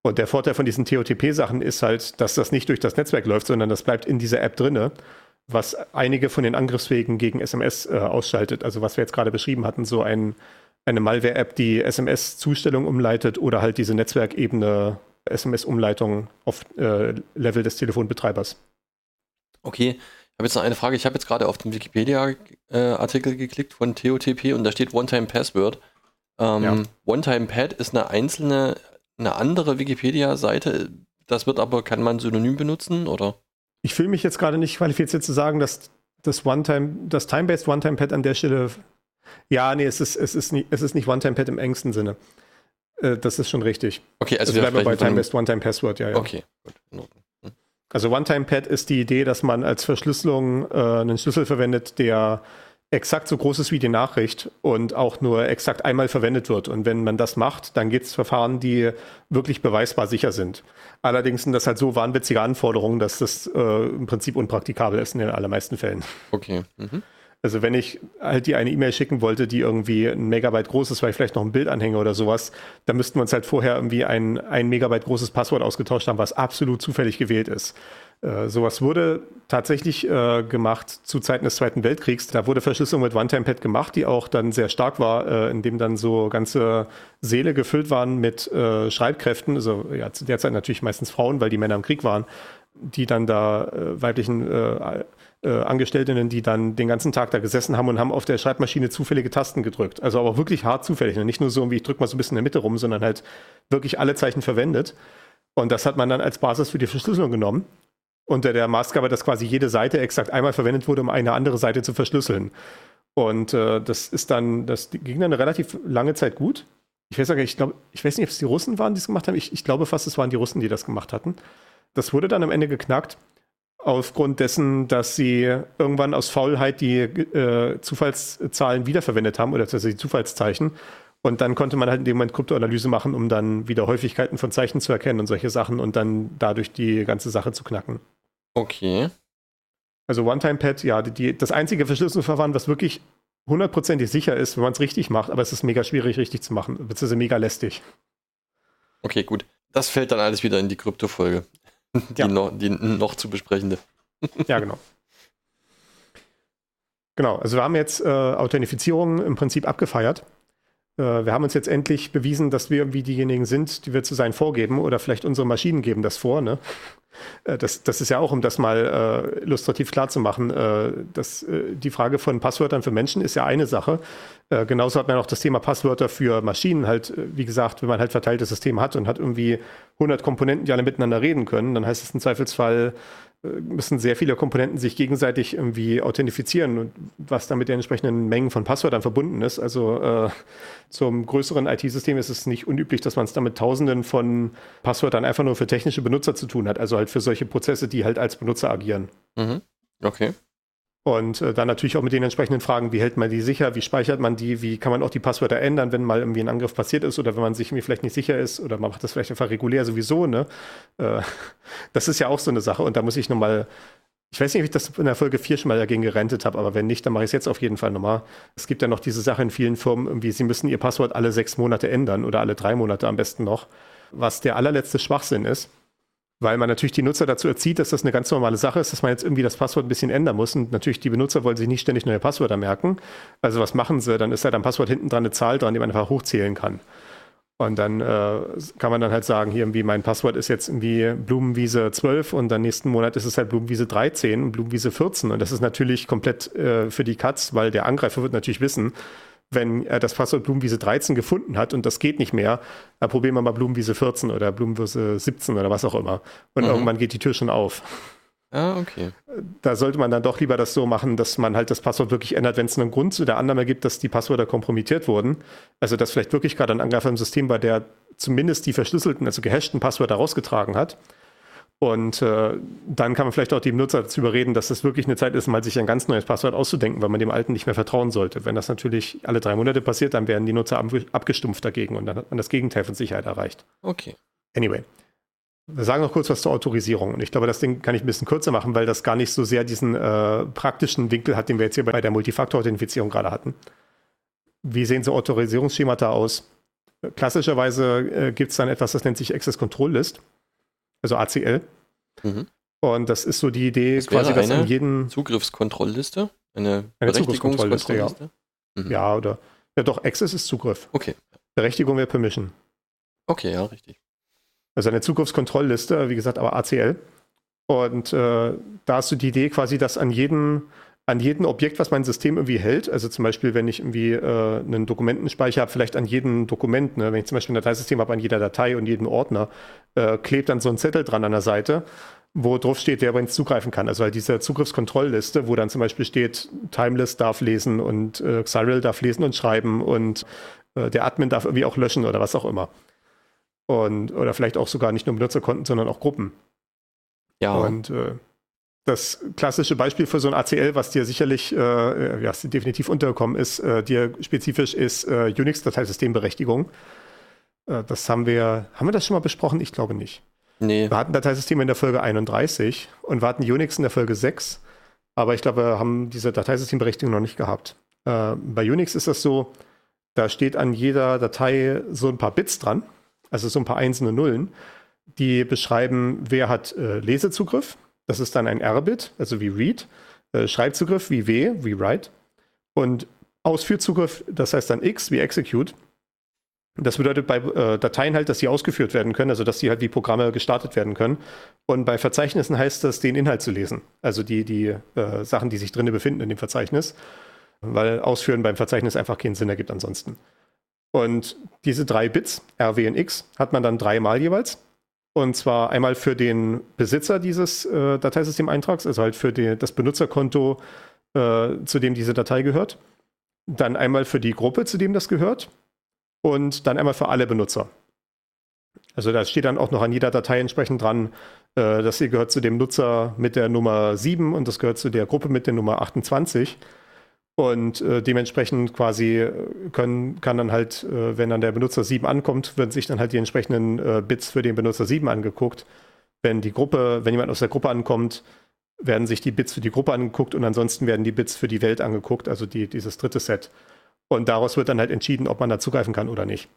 Und der Vorteil von diesen TOTP-Sachen ist halt, dass das nicht durch das Netzwerk läuft, sondern das bleibt in dieser App drinne was einige von den Angriffswegen gegen SMS äh, ausschaltet. Also was wir jetzt gerade beschrieben hatten, so ein, eine Malware-App, die SMS-Zustellung umleitet oder halt diese Netzwerkebene SMS-Umleitung auf äh, Level des Telefonbetreibers. Okay, ich habe jetzt noch eine Frage. Ich habe jetzt gerade auf den Wikipedia-Artikel äh, geklickt von TOTP und da steht One-Time-Password. Ähm, ja. One-Time-Pad ist eine einzelne, eine andere Wikipedia-Seite. Das wird aber, kann man synonym benutzen, oder? Ich fühle mich jetzt gerade nicht qualifiziert zu sagen, dass das One-Time, das Time-Based One-Time-Pad an der Stelle. Ja, nee, es ist, es ist nicht, es ist nicht One-Time-Pad im engsten Sinne. Äh, das ist schon richtig. Okay, also wir bleiben bei Time-Based One-Time-Password, ja, ja. Okay, gut. Hm. Also One-Time-Pad ist die Idee, dass man als Verschlüsselung äh, einen Schlüssel verwendet, der exakt so groß ist wie die Nachricht und auch nur exakt einmal verwendet wird. Und wenn man das macht, dann geht es Verfahren, die wirklich beweisbar sicher sind. Allerdings sind das halt so wahnwitzige Anforderungen, dass das äh, im Prinzip unpraktikabel ist in den allermeisten Fällen. Okay. Mhm. Also wenn ich halt die eine E-Mail schicken wollte, die irgendwie ein Megabyte groß ist, weil ich vielleicht noch ein Bild anhänge oder sowas, dann müssten wir uns halt vorher irgendwie ein, ein Megabyte großes Passwort ausgetauscht haben, was absolut zufällig gewählt ist. Äh, sowas wurde tatsächlich äh, gemacht zu Zeiten des Zweiten Weltkriegs. Da wurde Verschlüsselung mit One-Time-Pad gemacht, die auch dann sehr stark war, äh, indem dann so ganze Seele gefüllt waren mit äh, Schreibkräften. Also ja, zu der Zeit natürlich meistens Frauen, weil die Männer im Krieg waren, die dann da äh, weiblichen äh, Angestellten, die dann den ganzen Tag da gesessen haben und haben auf der Schreibmaschine zufällige Tasten gedrückt. Also aber wirklich hart zufällig. Ne? Nicht nur so, wie ich drücke mal so ein bisschen in der Mitte rum, sondern halt wirklich alle Zeichen verwendet. Und das hat man dann als Basis für die Verschlüsselung genommen unter der Maßgabe, dass quasi jede Seite exakt einmal verwendet wurde, um eine andere Seite zu verschlüsseln. Und äh, das ist dann, das ging dann eine relativ lange Zeit gut. Ich weiß, nicht, ich, glaub, ich weiß nicht, ob es die Russen waren, die es gemacht haben. Ich, ich glaube fast, es waren die Russen, die das gemacht hatten. Das wurde dann am Ende geknackt, aufgrund dessen, dass sie irgendwann aus Faulheit die äh, Zufallszahlen wiederverwendet haben oder die Zufallszeichen. Und dann konnte man halt in dem Moment Kryptoanalyse machen, um dann wieder Häufigkeiten von Zeichen zu erkennen und solche Sachen und dann dadurch die ganze Sache zu knacken. Okay. Also One-Time-Pad, ja, die, das einzige Verschlüsselungsverfahren, was wirklich hundertprozentig sicher ist, wenn man es richtig macht, aber es ist mega schwierig, richtig zu machen. Beziehungsweise mega lästig. Okay, gut. Das fällt dann alles wieder in die Krypto-Folge. [LAUGHS] Die, ja. noch, die noch zu besprechende. [LAUGHS] ja, genau. Genau, also wir haben jetzt äh, Authentifizierung im Prinzip abgefeiert. Äh, wir haben uns jetzt endlich bewiesen, dass wir irgendwie diejenigen sind, die wir zu sein vorgeben oder vielleicht unsere Maschinen geben das vor. Ne? Äh, das, das ist ja auch, um das mal äh, illustrativ klarzumachen, äh, dass, äh, die Frage von Passwörtern für Menschen ist ja eine Sache. Äh, genauso hat man auch das Thema Passwörter für Maschinen halt, äh, wie gesagt, wenn man halt verteiltes System hat und hat irgendwie 100 Komponenten, die alle miteinander reden können, dann heißt es im Zweifelsfall, müssen sehr viele Komponenten sich gegenseitig irgendwie authentifizieren und was dann mit den entsprechenden Mengen von Passwörtern verbunden ist. Also äh, zum größeren IT-System ist es nicht unüblich, dass man es damit Tausenden von Passwörtern einfach nur für technische Benutzer zu tun hat. Also halt für solche Prozesse, die halt als Benutzer agieren. Mhm. Okay. Und äh, dann natürlich auch mit den entsprechenden Fragen, wie hält man die sicher, wie speichert man die, wie kann man auch die Passwörter ändern, wenn mal irgendwie ein Angriff passiert ist oder wenn man sich irgendwie vielleicht nicht sicher ist oder man macht das vielleicht einfach regulär sowieso, ne? Äh, [LAUGHS] das ist ja auch so eine Sache und da muss ich nochmal, ich weiß nicht, ob ich das in der Folge 4 schon mal dagegen gerentet habe, aber wenn nicht, dann mache ich es jetzt auf jeden Fall nochmal. Es gibt ja noch diese Sache in vielen Firmen, irgendwie, sie müssen ihr Passwort alle sechs Monate ändern oder alle drei Monate am besten noch, was der allerletzte Schwachsinn ist weil man natürlich die Nutzer dazu erzieht, dass das eine ganz normale Sache ist, dass man jetzt irgendwie das Passwort ein bisschen ändern muss. Und natürlich die Benutzer wollen sich nicht ständig neue Passwörter merken. Also was machen sie? Dann ist halt am Passwort hinten dran eine Zahl dran, die man einfach hochzählen kann. Und dann äh, kann man dann halt sagen, hier irgendwie mein Passwort ist jetzt irgendwie Blumenwiese 12 und dann nächsten Monat ist es halt Blumenwiese 13 und Blumenwiese 14. Und das ist natürlich komplett äh, für die Katz, weil der Angreifer wird natürlich wissen, wenn er das Passwort Blumenwiese 13 gefunden hat und das geht nicht mehr, dann probieren wir mal Blumenwiese 14 oder Blumenwiese 17 oder was auch immer. Und mhm. irgendwann geht die Tür schon auf. Ah, okay. Da sollte man dann doch lieber das so machen, dass man halt das Passwort wirklich ändert, wenn es einen Grund zu der Annahme gibt, dass die Passwörter kompromittiert wurden. Also, dass vielleicht wirklich gerade ein Angreifer im System war, der zumindest die verschlüsselten, also gehashten Passwörter rausgetragen hat. Und äh, dann kann man vielleicht auch die Benutzer dazu überreden, dass es wirklich eine Zeit ist, mal sich ein ganz neues Passwort auszudenken, weil man dem alten nicht mehr vertrauen sollte. Wenn das natürlich alle drei Monate passiert, dann werden die Nutzer abgestumpft dagegen und dann hat man das Gegenteil von Sicherheit erreicht. Okay. Anyway. Wir sagen noch kurz was zur Autorisierung. Und ich glaube, das Ding kann ich ein bisschen kürzer machen, weil das gar nicht so sehr diesen äh, praktischen Winkel hat, den wir jetzt hier bei der Multifaktor-Authentifizierung gerade hatten. Wie sehen so Autorisierungsschemata aus? Klassischerweise äh, gibt es dann etwas, das nennt sich Access Control List also ACL. Mhm. Und das ist so die Idee, das quasi, dass in jedem Zugriffskontrollliste, eine, eine Zugriffskontrollliste, ja. Mhm. ja, oder ja doch, Access ist Zugriff. Okay. Berechtigung wäre Permission. Okay, ja, richtig. Also eine Zugriffskontrollliste, wie gesagt, aber ACL. Und äh, da hast du die Idee quasi, dass an jedem an jedem Objekt, was mein System irgendwie hält, also zum Beispiel, wenn ich irgendwie äh, einen Dokumentenspeicher habe, vielleicht an jedem Dokument, ne? wenn ich zum Beispiel ein Dateisystem habe, an jeder Datei und jedem Ordner, äh, klebt dann so ein Zettel dran an der Seite, wo drauf steht, wer übrigens zugreifen kann. Also halt diese Zugriffskontrollliste, wo dann zum Beispiel steht, Timeless darf lesen und äh, Xyril darf lesen und schreiben und äh, der Admin darf irgendwie auch löschen oder was auch immer. Und, oder vielleicht auch sogar nicht nur Benutzerkonten, sondern auch Gruppen. Ja. Und äh, das klassische Beispiel für so ein ACL, was dir sicherlich, äh, ja, definitiv untergekommen ist, äh, dir spezifisch ist äh, Unix-Dateisystemberechtigung. Äh, das haben wir, haben wir das schon mal besprochen? Ich glaube nicht. Nee. Wir hatten Dateisysteme in der Folge 31 und wir hatten Unix in der Folge 6, aber ich glaube, wir haben diese Dateisystemberechtigung noch nicht gehabt. Äh, bei Unix ist das so, da steht an jeder Datei so ein paar Bits dran, also so ein paar einzelne Nullen, die beschreiben, wer hat äh, Lesezugriff. Das ist dann ein R-Bit, also wie Read, äh, Schreibzugriff wie W, wie Write und Ausführzugriff, das heißt dann X wie Execute. Das bedeutet bei äh, Dateien halt, dass sie ausgeführt werden können, also dass sie halt wie Programme gestartet werden können. Und bei Verzeichnissen heißt das, den Inhalt zu lesen, also die, die äh, Sachen, die sich drinnen befinden in dem Verzeichnis, weil Ausführen beim Verzeichnis einfach keinen Sinn ergibt ansonsten. Und diese drei Bits, R, W und X, hat man dann dreimal jeweils. Und zwar einmal für den Besitzer dieses äh, Dateisystemeintrags, also halt für die, das Benutzerkonto, äh, zu dem diese Datei gehört. Dann einmal für die Gruppe, zu dem das gehört und dann einmal für alle Benutzer. Also da steht dann auch noch an jeder Datei entsprechend dran, äh, das hier gehört zu dem Nutzer mit der Nummer 7 und das gehört zu der Gruppe mit der Nummer 28. Und äh, dementsprechend quasi äh, können, kann dann halt, äh, wenn dann der Benutzer 7 ankommt, werden sich dann halt die entsprechenden äh, Bits für den Benutzer 7 angeguckt. Wenn die Gruppe, wenn jemand aus der Gruppe ankommt, werden sich die Bits für die Gruppe angeguckt und ansonsten werden die Bits für die Welt angeguckt, also die, dieses dritte Set. Und daraus wird dann halt entschieden, ob man da zugreifen kann oder nicht.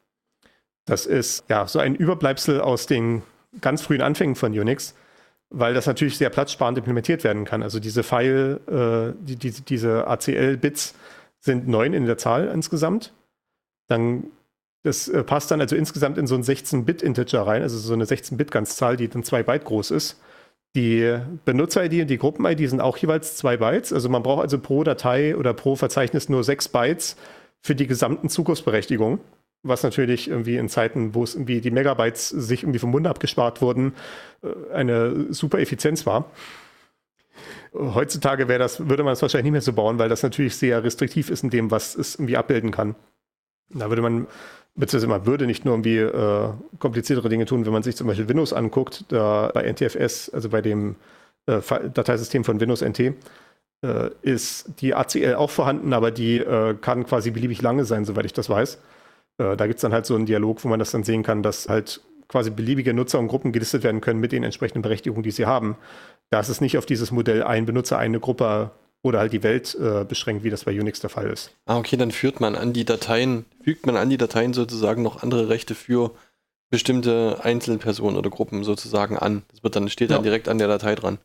Das ist ja so ein Überbleibsel aus den ganz frühen Anfängen von Unix, weil das natürlich sehr platzsparend implementiert werden kann. Also diese File, äh, die, die, diese ACL-Bits sind neun in der Zahl insgesamt. Dann, das äh, passt dann also insgesamt in so ein 16-Bit-Integer rein, also so eine 16-Bit-Ganzzahl, die dann zwei Byte groß ist. Die Benutzer-ID und die Gruppen-ID sind auch jeweils zwei Bytes. Also man braucht also pro Datei oder pro Verzeichnis nur sechs Bytes für die gesamten Zugriffsberechtigungen. Was natürlich irgendwie in Zeiten, wo es irgendwie die Megabytes sich irgendwie vom Mund abgespart wurden, äh, eine super Effizienz war. Heutzutage wäre das, würde man es wahrscheinlich nicht mehr so bauen, weil das natürlich sehr restriktiv ist in dem, was es irgendwie abbilden kann. Da würde man, beziehungsweise man würde nicht nur irgendwie äh, kompliziertere Dinge tun, wenn man sich zum Beispiel Windows anguckt, da bei NTFS, also bei dem äh, Dateisystem von Windows NT, äh, ist die ACL auch vorhanden, aber die äh, kann quasi beliebig lange sein, soweit ich das weiß. Äh, da gibt es dann halt so einen Dialog, wo man das dann sehen kann, dass halt quasi beliebige Nutzer und Gruppen gelistet werden können mit den entsprechenden Berechtigungen, die sie haben. Da ist es nicht auf dieses Modell ein Benutzer, eine Gruppe oder halt die Welt äh, beschränkt, wie das bei Unix der Fall ist. Ah, okay, dann führt man an die Dateien, fügt man an die Dateien sozusagen noch andere Rechte für bestimmte Einzelpersonen oder Gruppen sozusagen an. Das wird dann, steht dann direkt an der Datei dran.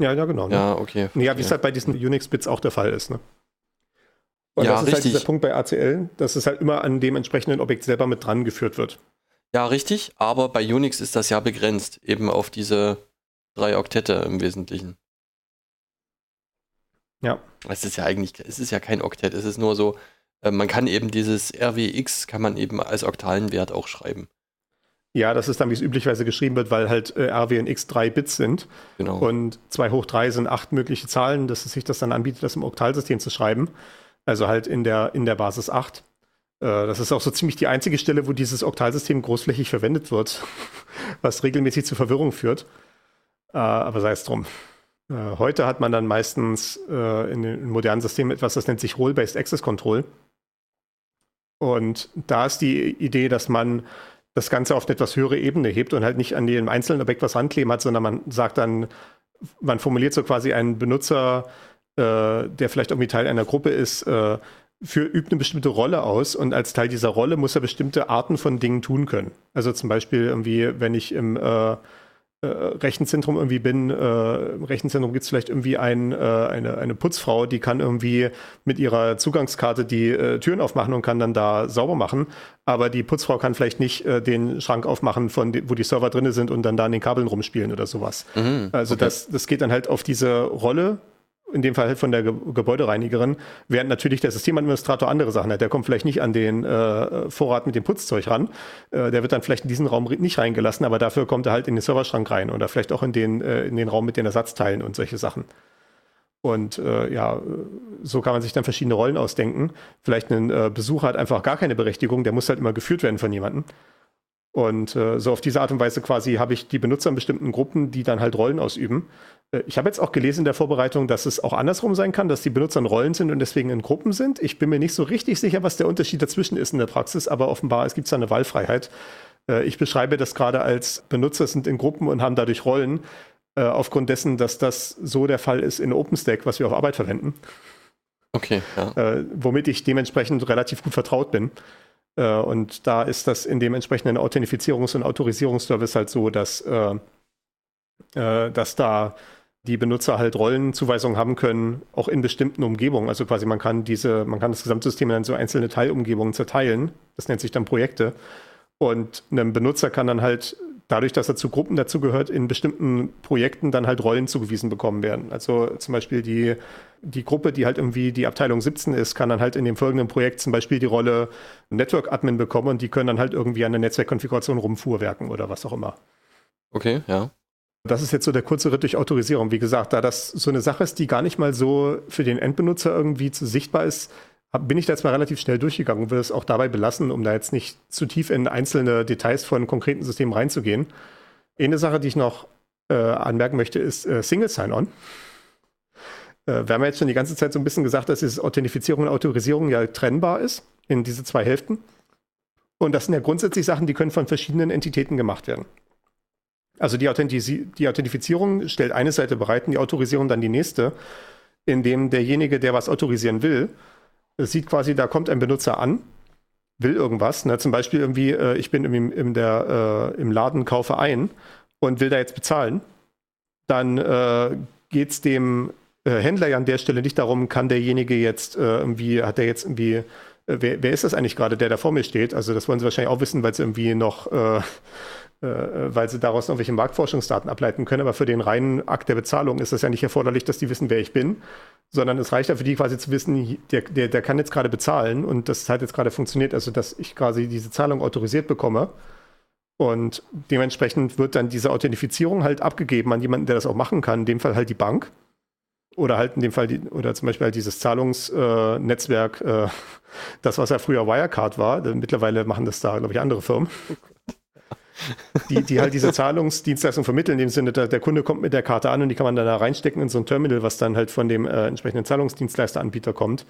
Ja, ja, genau. Ne? Ja, okay. Ja, wie es halt bei diesen Unix-Bits auch der Fall ist. Ne? Und ja, das ist richtig. halt dieser Punkt bei ACL, dass es halt immer an dem entsprechenden Objekt selber mit dran geführt wird. Ja, richtig, aber bei Unix ist das ja begrenzt, eben auf diese drei Oktette im Wesentlichen. Ja. Es ist ja eigentlich, es ist ja kein Oktett, es ist nur so, äh, man kann eben dieses RWX, kann man eben als oktalen Wert auch schreiben. Ja, das ist dann, wie es üblicherweise geschrieben wird, weil halt äh, RW und X drei Bits sind. Genau. Und 2 hoch 3 sind acht mögliche Zahlen, dass es sich das dann anbietet, das im Oktalsystem zu schreiben. Also halt in der, in der Basis 8. Äh, das ist auch so ziemlich die einzige Stelle, wo dieses Oktalsystem großflächig verwendet wird, [LAUGHS] was regelmäßig zu Verwirrung führt. Äh, aber sei es drum. Äh, heute hat man dann meistens in den modernen Systemen etwas, das nennt sich Role-Based Access Control. Und da ist die Idee, dass man das Ganze auf eine etwas höhere Ebene hebt und halt nicht an dem einzelnen Objekt was rankleben hat, sondern man sagt dann, man formuliert so quasi einen Benutzer, äh, der vielleicht irgendwie Teil einer Gruppe ist, äh, für übt eine bestimmte Rolle aus und als Teil dieser Rolle muss er bestimmte Arten von Dingen tun können. Also zum Beispiel irgendwie, wenn ich im äh, äh, Rechenzentrum irgendwie bin, äh, im Rechenzentrum gibt es vielleicht irgendwie ein, äh, eine, eine Putzfrau, die kann irgendwie mit ihrer Zugangskarte die äh, Türen aufmachen und kann dann da sauber machen. Aber die Putzfrau kann vielleicht nicht äh, den Schrank aufmachen, von wo die Server drin sind und dann da an den Kabeln rumspielen oder sowas. Mhm, also okay. das, das geht dann halt auf diese Rolle in dem Fall von der Ge Gebäudereinigerin, während natürlich der Systemadministrator andere Sachen hat. Der kommt vielleicht nicht an den äh, Vorrat mit dem Putzzeug ran. Äh, der wird dann vielleicht in diesen Raum nicht reingelassen, aber dafür kommt er halt in den Serverschrank rein oder vielleicht auch in den, äh, in den Raum mit den Ersatzteilen und solche Sachen. Und äh, ja, so kann man sich dann verschiedene Rollen ausdenken. Vielleicht ein äh, Besucher hat einfach gar keine Berechtigung, der muss halt immer geführt werden von jemandem. Und äh, so auf diese Art und Weise quasi habe ich die Benutzer in bestimmten Gruppen, die dann halt Rollen ausüben. Äh, ich habe jetzt auch gelesen in der Vorbereitung, dass es auch andersrum sein kann, dass die Benutzer in Rollen sind und deswegen in Gruppen sind. Ich bin mir nicht so richtig sicher, was der Unterschied dazwischen ist in der Praxis, aber offenbar es gibt da eine Wahlfreiheit. Äh, ich beschreibe das gerade als Benutzer sind in Gruppen und haben dadurch Rollen, äh, aufgrund dessen, dass das so der Fall ist in OpenStack, was wir auf Arbeit verwenden. Okay, ja. Äh, womit ich dementsprechend relativ gut vertraut bin. Äh, und da ist das in dem entsprechenden Authentifizierungs- und Autorisierungsservice halt so, dass, äh, äh, dass da die Benutzer halt Rollenzuweisungen haben können, auch in bestimmten Umgebungen. Also quasi man kann diese, man kann das Gesamtsystem in so einzelne Teilumgebungen zerteilen. Das nennt sich dann Projekte. Und ein Benutzer kann dann halt dadurch, dass er zu Gruppen dazugehört, in bestimmten Projekten dann halt Rollen zugewiesen bekommen werden. Also zum Beispiel die, die Gruppe, die halt irgendwie die Abteilung 17 ist, kann dann halt in dem folgenden Projekt zum Beispiel die Rolle Network Admin bekommen und die können dann halt irgendwie an der Netzwerkkonfiguration rumfuhrwerken oder was auch immer. Okay, ja. Das ist jetzt so der kurze Ritt durch Autorisierung. Wie gesagt, da das so eine Sache ist, die gar nicht mal so für den Endbenutzer irgendwie zu sichtbar ist, bin ich da jetzt mal relativ schnell durchgegangen und will es auch dabei belassen, um da jetzt nicht zu tief in einzelne Details von konkreten Systemen reinzugehen. Eine Sache, die ich noch äh, anmerken möchte, ist äh, Single Sign-On. Äh, wir haben ja jetzt schon die ganze Zeit so ein bisschen gesagt, dass diese Authentifizierung und Autorisierung ja trennbar ist in diese zwei Hälften. Und das sind ja grundsätzlich Sachen, die können von verschiedenen Entitäten gemacht werden. Also die, Authentiz die Authentifizierung stellt eine Seite bereit und die Autorisierung dann die nächste, indem derjenige, der was autorisieren will, es sieht quasi, da kommt ein Benutzer an, will irgendwas. Ne? Zum Beispiel irgendwie, äh, ich bin im, im, der, äh, im Laden, kaufe ein und will da jetzt bezahlen. Dann äh, geht es dem äh, Händler ja an der Stelle nicht darum, kann derjenige jetzt äh, irgendwie, hat der jetzt irgendwie, äh, wer, wer, ist das eigentlich gerade, der da vor mir steht? Also das wollen sie wahrscheinlich auch wissen, weil sie irgendwie noch weil sie daraus irgendwelche Marktforschungsdaten ableiten können. Aber für den reinen Akt der Bezahlung ist es ja nicht erforderlich, dass die wissen, wer ich bin, sondern es reicht ja für die quasi zu wissen, der, der, der kann jetzt gerade bezahlen und das hat jetzt gerade funktioniert, also dass ich quasi diese Zahlung autorisiert bekomme. Und dementsprechend wird dann diese Authentifizierung halt abgegeben an jemanden, der das auch machen kann, in dem Fall halt die Bank. Oder halt in dem Fall, die, oder zum Beispiel halt dieses Zahlungsnetzwerk, äh, äh, [LAUGHS] das, was ja früher Wirecard war. Mittlerweile machen das da, glaube ich, andere Firmen die, die halt diese Zahlungsdienstleistung vermitteln, in dem Sinne, der, der Kunde kommt mit der Karte an und die kann man dann da reinstecken in so ein Terminal, was dann halt von dem äh, entsprechenden Zahlungsdienstleisteranbieter kommt.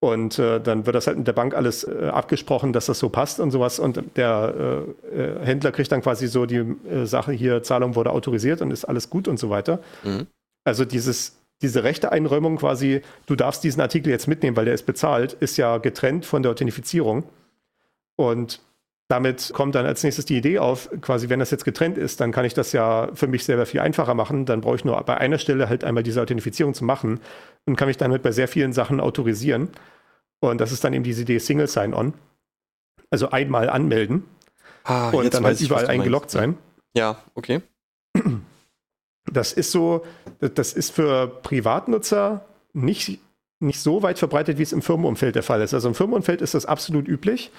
Und äh, dann wird das halt mit der Bank alles äh, abgesprochen, dass das so passt und sowas. Und der äh, äh Händler kriegt dann quasi so die äh, Sache hier, Zahlung wurde autorisiert und ist alles gut und so weiter. Mhm. Also dieses, diese rechte Einräumung quasi, du darfst diesen Artikel jetzt mitnehmen, weil der ist bezahlt, ist ja getrennt von der Authentifizierung. Und damit kommt dann als nächstes die Idee auf, quasi, wenn das jetzt getrennt ist, dann kann ich das ja für mich selber viel einfacher machen. Dann brauche ich nur bei einer Stelle halt einmal diese Authentifizierung zu machen und kann mich damit bei sehr vielen Sachen autorisieren. Und das ist dann eben diese Idee Single Sign-On. Also einmal anmelden ah, und dann halt überall eingeloggt sein. Ja, okay. Das ist so, das ist für Privatnutzer nicht, nicht so weit verbreitet, wie es im Firmenumfeld der Fall ist. Also im Firmenumfeld ist das absolut üblich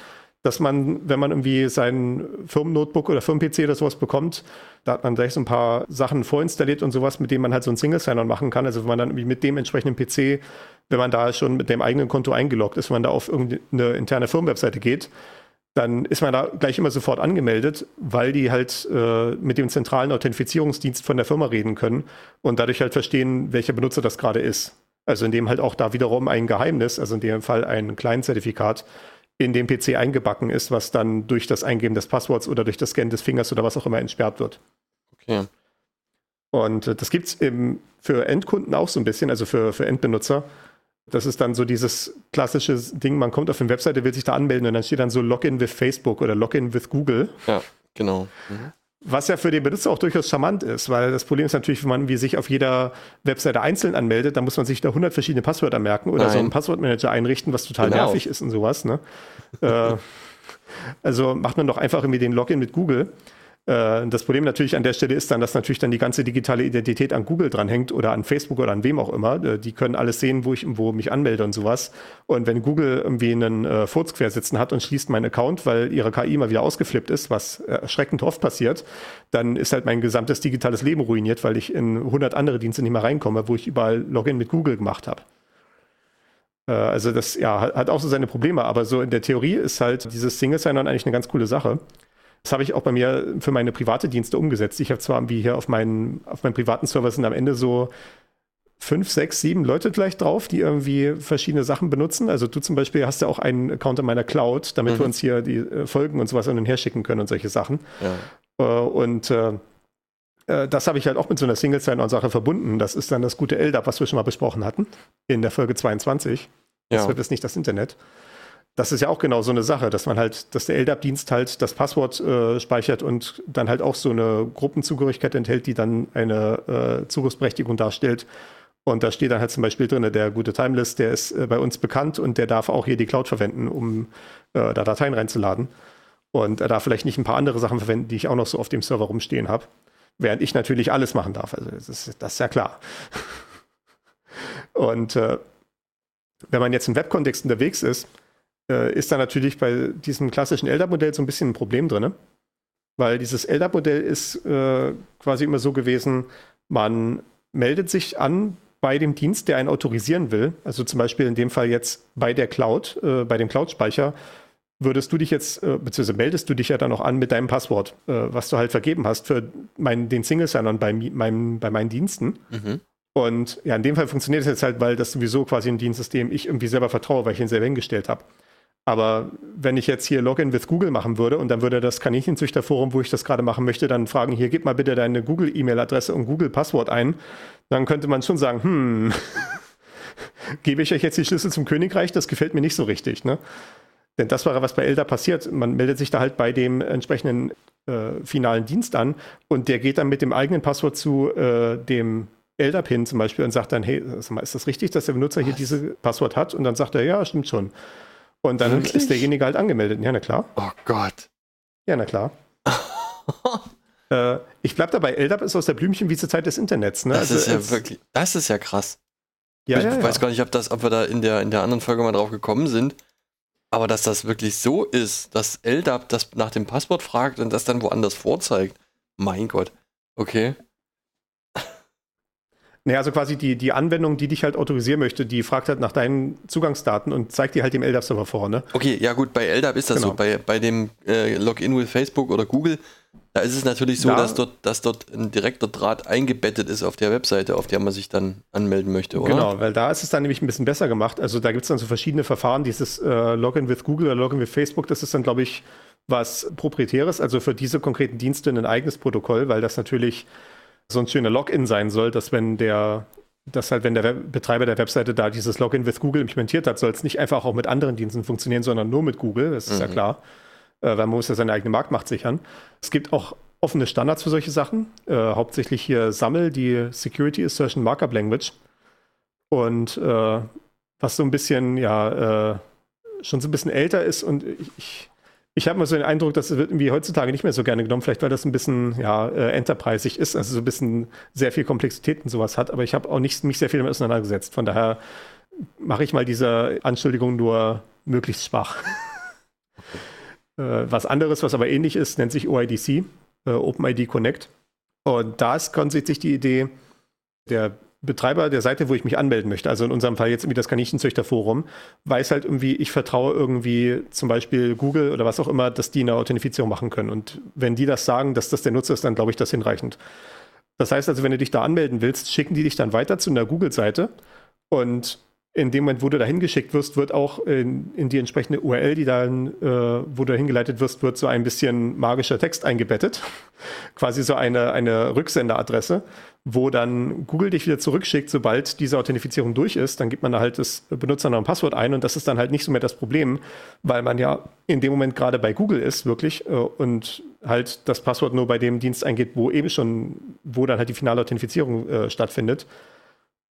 dass man, wenn man irgendwie sein Firmennotebook oder Firmen-PC oder sowas bekommt, da hat man gleich so ein paar Sachen vorinstalliert und sowas, mit denen man halt so ein Single-Sign-On machen kann. Also wenn man dann irgendwie mit dem entsprechenden PC, wenn man da schon mit dem eigenen Konto eingeloggt ist, wenn man da auf irgendeine interne Firmenwebseite geht, dann ist man da gleich immer sofort angemeldet, weil die halt äh, mit dem zentralen Authentifizierungsdienst von der Firma reden können und dadurch halt verstehen, welcher Benutzer das gerade ist. Also in dem halt auch da wiederum ein Geheimnis, also in dem Fall ein Client-Zertifikat, in den PC eingebacken ist, was dann durch das Eingeben des Passworts oder durch das Scannen des Fingers oder was auch immer entsperrt wird. Okay. Und äh, das gibt es für Endkunden auch so ein bisschen, also für, für Endbenutzer. Das ist dann so dieses klassische Ding, man kommt auf eine Webseite, will sich da anmelden und dann steht dann so Login with Facebook oder Login with Google. Ja, genau. Mhm. Was ja für den Benutzer auch durchaus charmant ist, weil das Problem ist natürlich, wenn man wie sich auf jeder Webseite einzeln anmeldet, dann muss man sich da 100 verschiedene Passwörter merken oder Nein. so einen Passwortmanager einrichten, was total genau. nervig ist und sowas. Ne? äh, [LAUGHS] also macht man doch einfach irgendwie den Login mit Google. Äh, das Problem natürlich an der Stelle ist dann, dass natürlich dann die ganze digitale Identität an Google dranhängt oder an Facebook oder an wem auch immer. Äh, die können alles sehen, wo ich wo mich anmelde und sowas. Und wenn Google irgendwie einen äh, Furz quersitzen hat und schließt meinen Account, weil ihre KI mal wieder ausgeflippt ist, was erschreckend oft passiert, dann ist halt mein gesamtes digitales Leben ruiniert, weil ich in 100 andere Dienste nicht mehr reinkomme, wo ich überall Login mit Google gemacht habe. Also das ja, hat auch so seine Probleme, aber so in der Theorie ist halt dieses Single Sign-On eigentlich eine ganz coole Sache. Das habe ich auch bei mir für meine private Dienste umgesetzt. Ich habe zwar irgendwie hier auf meinen, auf meinen privaten Server sind am Ende so fünf, sechs, sieben Leute gleich drauf, die irgendwie verschiedene Sachen benutzen. Also du zum Beispiel hast ja auch einen Account in meiner Cloud, damit mhm. wir uns hier die äh, Folgen und sowas an und her schicken können und solche Sachen. Ja. Äh, und äh, das habe ich halt auch mit so einer Single Sign-On-Sache verbunden. Das ist dann das gute LDAP, was wir schon mal besprochen hatten in der Folge 22. Das wird es nicht das Internet. Das ist ja auch genau so eine Sache, dass man halt, dass der LDAP-Dienst halt das Passwort äh, speichert und dann halt auch so eine Gruppenzugehörigkeit enthält, die dann eine äh, Zugriffsberechtigung darstellt und da steht dann halt zum Beispiel drin, der gute Timeless, der ist äh, bei uns bekannt und der darf auch hier die Cloud verwenden, um äh, da Dateien reinzuladen. Und er darf vielleicht nicht ein paar andere Sachen verwenden, die ich auch noch so auf dem Server rumstehen habe. Während ich natürlich alles machen darf. Also das ist, das ist ja klar. [LAUGHS] und äh, wenn man jetzt im Webkontext unterwegs ist, äh, ist da natürlich bei diesem klassischen LDAP-Modell so ein bisschen ein Problem drin. Weil dieses LDAP-Modell ist äh, quasi immer so gewesen, man meldet sich an bei dem Dienst, der einen autorisieren will, also zum Beispiel in dem Fall jetzt bei der Cloud, äh, bei dem Cloud-Speicher, würdest du dich jetzt, äh, beziehungsweise meldest du dich ja dann auch an mit deinem Passwort, äh, was du halt vergeben hast für mein, den Single-Sign-On bei, meinem, bei meinen Diensten. Mhm. Und ja, in dem Fall funktioniert es jetzt halt, weil das sowieso quasi ein Dienst ist, dem ich irgendwie selber vertraue, weil ich ihn selber hingestellt habe. Aber wenn ich jetzt hier Login with Google machen würde und dann würde das Kaninchenzüchterforum, wo ich das gerade machen möchte, dann fragen, hier gib mal bitte deine Google-E-Mail-Adresse und Google-Passwort ein, dann könnte man schon sagen, hm, [LAUGHS] gebe ich euch jetzt die Schlüssel zum Königreich? Das gefällt mir nicht so richtig, ne? Denn das war, was bei Elda passiert. Man meldet sich da halt bei dem entsprechenden äh, finalen Dienst an und der geht dann mit dem eigenen Passwort zu äh, dem Elder-Pin zum Beispiel und sagt dann, hey, ist das richtig, dass der Benutzer was? hier dieses Passwort hat? Und dann sagt er, ja, stimmt schon. Und dann Wirklich? ist derjenige halt angemeldet. Ja, na klar. Oh Gott. Ja, na klar. [LAUGHS] äh, ich bleib dabei, LDAP ist aus der Blümchenwiese-Zeit des Internets. Ne? Das also, ist ja wirklich, das ist ja krass. Ja, ich ja, weiß ja. gar nicht, ob, das, ob wir da in der, in der anderen Folge mal drauf gekommen sind. Aber dass das wirklich so ist, dass LDAP das nach dem Passwort fragt und das dann woanders vorzeigt. Mein Gott. Okay. Naja, also quasi die, die Anwendung, die dich halt autorisieren möchte, die fragt halt nach deinen Zugangsdaten und zeigt dir halt dem LDAP-Server vor, ne? Okay, ja gut, bei LDAP ist das genau. so. Bei, bei dem äh, Login with Facebook oder Google, da ist es natürlich so, da, dass, dort, dass dort ein direkter Draht eingebettet ist auf der Webseite, auf der man sich dann anmelden möchte, oder? Genau, weil da ist es dann nämlich ein bisschen besser gemacht. Also da gibt es dann so verschiedene Verfahren. Dieses äh, Login with Google oder Login with Facebook, das ist dann, glaube ich, was proprietäres, also für diese konkreten Dienste ein eigenes Protokoll, weil das natürlich so ein schöner Login sein soll, dass wenn der, dass halt, wenn der Web Betreiber der Webseite da dieses Login with Google implementiert hat, soll es nicht einfach auch mit anderen Diensten funktionieren, sondern nur mit Google. Das ist mhm. ja klar. Äh, weil man muss ja seine eigene Marktmacht sichern. Es gibt auch offene Standards für solche Sachen. Äh, hauptsächlich hier SAML, die Security Assertion Markup Language. Und äh, was so ein bisschen, ja, äh, schon so ein bisschen älter ist und ich, ich habe mal so den Eindruck, dass es wird irgendwie heutzutage nicht mehr so gerne genommen, vielleicht weil das ein bisschen ja, äh, enterprisig ist, also so ein bisschen sehr viel Komplexität und sowas hat, aber ich habe auch nicht mich sehr viel damit auseinandergesetzt. Von daher mache ich mal diese Anschuldigung nur möglichst schwach. [LAUGHS] äh, was anderes, was aber ähnlich ist, nennt sich OIDC, äh, OpenID Connect. Und da ist grundsätzlich die Idee, der Betreiber der Seite, wo ich mich anmelden möchte, also in unserem Fall jetzt irgendwie das Kaninchenzüchterforum, weiß halt irgendwie, ich vertraue irgendwie zum Beispiel Google oder was auch immer, dass die eine Authentifizierung machen können. Und wenn die das sagen, dass das der Nutzer ist, dann glaube ich das hinreichend. Das heißt also, wenn du dich da anmelden willst, schicken die dich dann weiter zu einer Google-Seite und in dem Moment, wo du da hingeschickt wirst, wird auch in, in die entsprechende URL, die dann, äh, wo du hingeleitet wirst, wird so ein bisschen magischer Text eingebettet. [LAUGHS] Quasi so eine, eine Rücksenderadresse, wo dann Google dich wieder zurückschickt, sobald diese Authentifizierung durch ist. Dann gibt man da halt das Benutzernamen und Passwort ein und das ist dann halt nicht so mehr das Problem, weil man ja in dem Moment gerade bei Google ist, wirklich, äh, und halt das Passwort nur bei dem Dienst eingeht, wo eben schon, wo dann halt die finale Authentifizierung äh, stattfindet.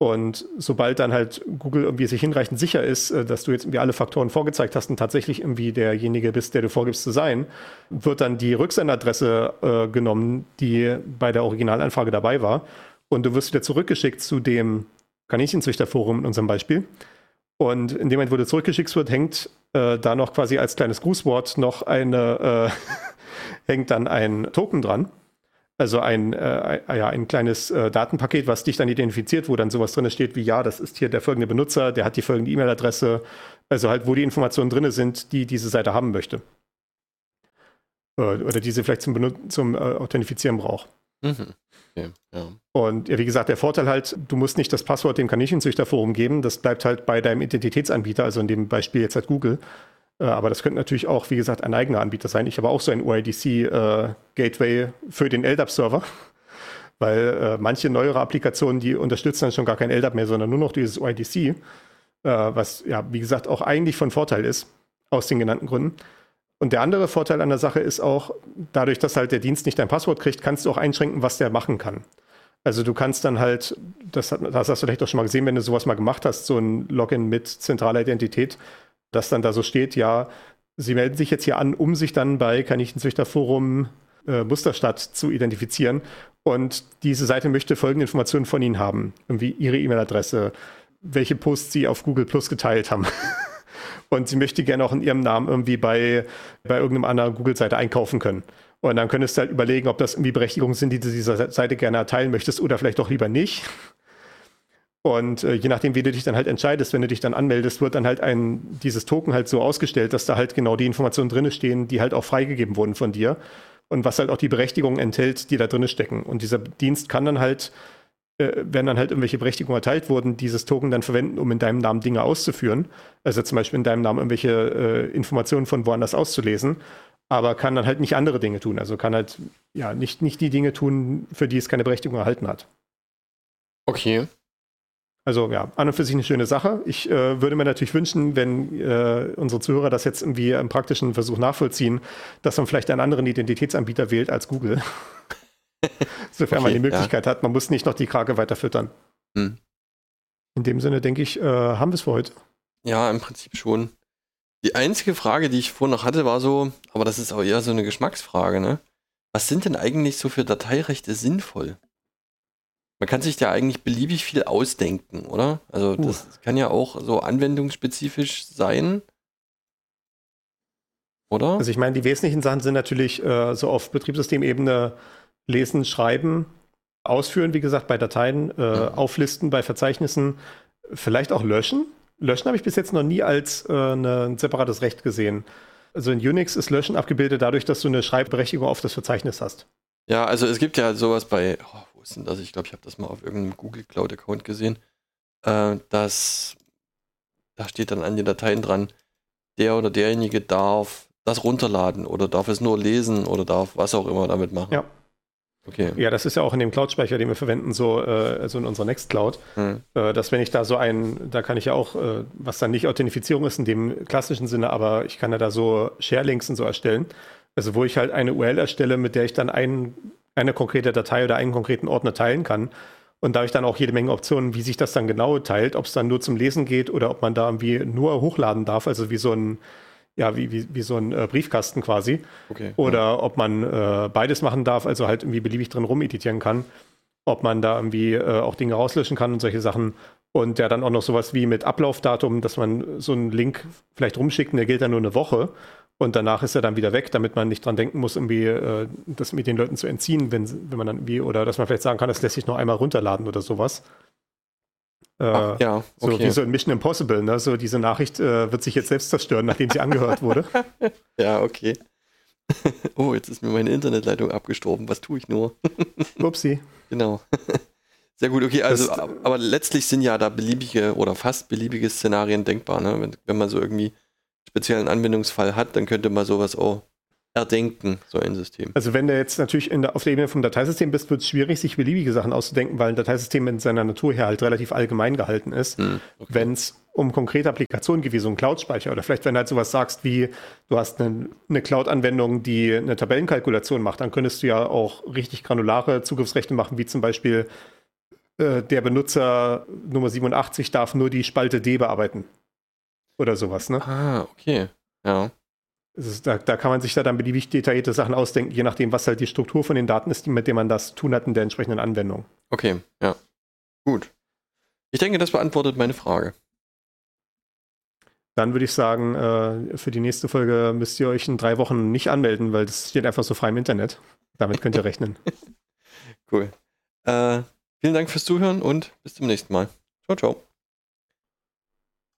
Und sobald dann halt Google irgendwie sich hinreichend sicher ist, äh, dass du jetzt irgendwie alle Faktoren vorgezeigt hast und tatsächlich irgendwie derjenige bist, der du vorgibst zu sein, wird dann die Rücksenderadresse äh, genommen, die bei der Originalanfrage dabei war. Und du wirst wieder zurückgeschickt zu dem Kaninchenzüchterforum in unserem Beispiel. Und in dem Moment, wo du zurückgeschickt wird, hängt äh, da noch quasi als kleines Grußwort noch eine, äh, [LAUGHS] hängt dann ein Token dran. Also ein, äh, ja, ein kleines äh, Datenpaket, was dich dann identifiziert, wo dann sowas drin steht wie, ja, das ist hier der folgende Benutzer, der hat die folgende E-Mail-Adresse, also halt, wo die Informationen drin sind, die diese Seite haben möchte. Äh, oder die sie vielleicht zum, Benut zum äh, Authentifizieren braucht. Mhm. Okay, ja. Und ja, wie gesagt, der Vorteil halt, du musst nicht das Passwort dem Kaninchenzüchterforum geben, das bleibt halt bei deinem Identitätsanbieter, also in dem Beispiel jetzt halt Google. Äh, aber das könnte natürlich auch, wie gesagt, ein eigener Anbieter sein. Ich habe auch so ein OIDC-Gateway äh, für den LDAP-Server, [LAUGHS] weil äh, manche neuere Applikationen, die unterstützen dann schon gar kein LDAP mehr, sondern nur noch dieses OIDC, äh, was ja, wie gesagt, auch eigentlich von Vorteil ist, aus den genannten Gründen. Und der andere Vorteil an der Sache ist auch, dadurch, dass halt der Dienst nicht dein Passwort kriegt, kannst du auch einschränken, was der machen kann. Also du kannst dann halt, das, das hast du vielleicht auch schon mal gesehen, wenn du sowas mal gemacht hast, so ein Login mit zentraler Identität, dass dann da so steht, ja, sie melden sich jetzt hier an, um sich dann bei Kaninchenzüchterforum äh, Musterstadt zu identifizieren. Und diese Seite möchte folgende Informationen von Ihnen haben. Irgendwie Ihre E-Mail-Adresse, welche Posts Sie auf Google Plus geteilt haben. [LAUGHS] und sie möchte gerne auch in ihrem Namen irgendwie bei, bei irgendeinem anderen Google-Seite einkaufen können. Und dann könntest du halt überlegen, ob das irgendwie Berechtigungen sind, die du dieser Seite gerne erteilen möchtest oder vielleicht auch lieber nicht. Und äh, je nachdem, wie du dich dann halt entscheidest, wenn du dich dann anmeldest, wird dann halt ein, dieses Token halt so ausgestellt, dass da halt genau die Informationen drin stehen, die halt auch freigegeben wurden von dir. Und was halt auch die Berechtigungen enthält, die da drin stecken. Und dieser Dienst kann dann halt äh, wenn dann halt irgendwelche Berechtigungen erteilt wurden, dieses Token dann verwenden, um in deinem Namen Dinge auszuführen. Also zum Beispiel in deinem Namen irgendwelche äh, Informationen von woanders auszulesen, aber kann dann halt nicht andere Dinge tun. Also kann halt ja nicht, nicht die Dinge tun, für die es keine Berechtigung erhalten hat. Okay. Also ja, an und für sich eine schöne Sache. Ich äh, würde mir natürlich wünschen, wenn äh, unsere Zuhörer das jetzt irgendwie im praktischen Versuch nachvollziehen, dass man vielleicht einen anderen Identitätsanbieter wählt als Google. [LAUGHS] Sofern okay, man die Möglichkeit ja. hat. Man muss nicht noch die Krake weiter füttern. Hm. In dem Sinne denke ich, äh, haben wir es für heute. Ja, im Prinzip schon. Die einzige Frage, die ich vorhin noch hatte, war so, aber das ist auch eher so eine Geschmacksfrage, ne? Was sind denn eigentlich so für Dateirechte sinnvoll? Man kann sich da eigentlich beliebig viel ausdenken, oder? Also uh. das kann ja auch so anwendungsspezifisch sein. Oder? Also ich meine, die wesentlichen Sachen sind natürlich äh, so auf Betriebssystemebene Lesen, Schreiben, Ausführen, wie gesagt, bei Dateien, äh, mhm. Auflisten bei Verzeichnissen, vielleicht auch löschen. Löschen habe ich bis jetzt noch nie als äh, eine, ein separates Recht gesehen. Also in Unix ist Löschen abgebildet dadurch, dass du eine Schreibberechtigung auf das Verzeichnis hast. Ja, also es gibt ja sowas bei, oh, denn das? Ich glaube, ich habe das mal auf irgendeinem Google Cloud Account gesehen, äh, dass da steht dann an den Dateien dran, der oder derjenige darf das runterladen oder darf es nur lesen oder darf was auch immer damit machen. Ja. Okay. Ja, das ist ja auch in dem Cloud-Speicher, den wir verwenden, so äh, also in unserer Nextcloud, mhm. äh, dass wenn ich da so ein, da kann ich ja auch, äh, was dann nicht Authentifizierung ist in dem klassischen Sinne, aber ich kann ja da so Share-Links und so erstellen. Also wo ich halt eine URL erstelle, mit der ich dann ein, eine konkrete Datei oder einen konkreten Ordner teilen kann. Und da habe ich dann auch jede Menge Optionen, wie sich das dann genau teilt, ob es dann nur zum Lesen geht oder ob man da irgendwie nur hochladen darf, also wie so ein ja, wie, wie, wie so ein äh, Briefkasten quasi. Okay, Oder ja. ob man äh, beides machen darf, also halt irgendwie beliebig drin rumeditieren kann. Ob man da irgendwie äh, auch Dinge rauslöschen kann und solche Sachen. Und der dann auch noch sowas wie mit Ablaufdatum, dass man so einen Link vielleicht rumschickt und der gilt dann nur eine Woche. Und danach ist er dann wieder weg, damit man nicht dran denken muss, irgendwie äh, das mit den Leuten zu entziehen, wenn, wenn man dann irgendwie, oder dass man vielleicht sagen kann, das lässt sich noch einmal runterladen oder sowas. Äh, Ach, ja, okay. So wie so in Mission Impossible, ne? So diese Nachricht äh, wird sich jetzt selbst zerstören, nachdem sie angehört wurde. [LAUGHS] ja, okay. [LAUGHS] oh, jetzt ist mir meine Internetleitung abgestorben. Was tue ich nur? [LAUGHS] Upsi. Genau. Sehr gut, okay, also, das, aber letztlich sind ja da beliebige oder fast beliebige Szenarien denkbar, ne? Wenn, wenn man so irgendwie speziellen Anwendungsfall hat, dann könnte man sowas auch erdenken, so ein System. Also wenn du jetzt natürlich der, auf der Ebene vom Dateisystem bist, wird es schwierig, sich beliebige Sachen auszudenken, weil ein Dateisystem in seiner Natur her halt relativ allgemein gehalten ist. Hm, okay. Wenn es um konkrete Applikationen geht, wie so ein Cloud-Speicher oder vielleicht wenn du halt sowas sagst wie, du hast eine, eine Cloud-Anwendung, die eine Tabellenkalkulation macht, dann könntest du ja auch richtig granulare Zugriffsrechte machen, wie zum Beispiel äh, der Benutzer Nummer 87 darf nur die Spalte D bearbeiten. Oder sowas, ne? Ah, okay. Ja. Ist, da, da, kann man sich da dann beliebig detaillierte Sachen ausdenken, je nachdem, was halt die Struktur von den Daten ist, mit der man das tun hat in der entsprechenden Anwendung. Okay, ja. Gut. Ich denke, das beantwortet meine Frage. Dann würde ich sagen, äh, für die nächste Folge müsst ihr euch in drei Wochen nicht anmelden, weil das steht einfach so frei im Internet. Damit könnt ihr rechnen. [LAUGHS] cool. Äh, vielen Dank fürs Zuhören und bis zum nächsten Mal. Ciao, ciao.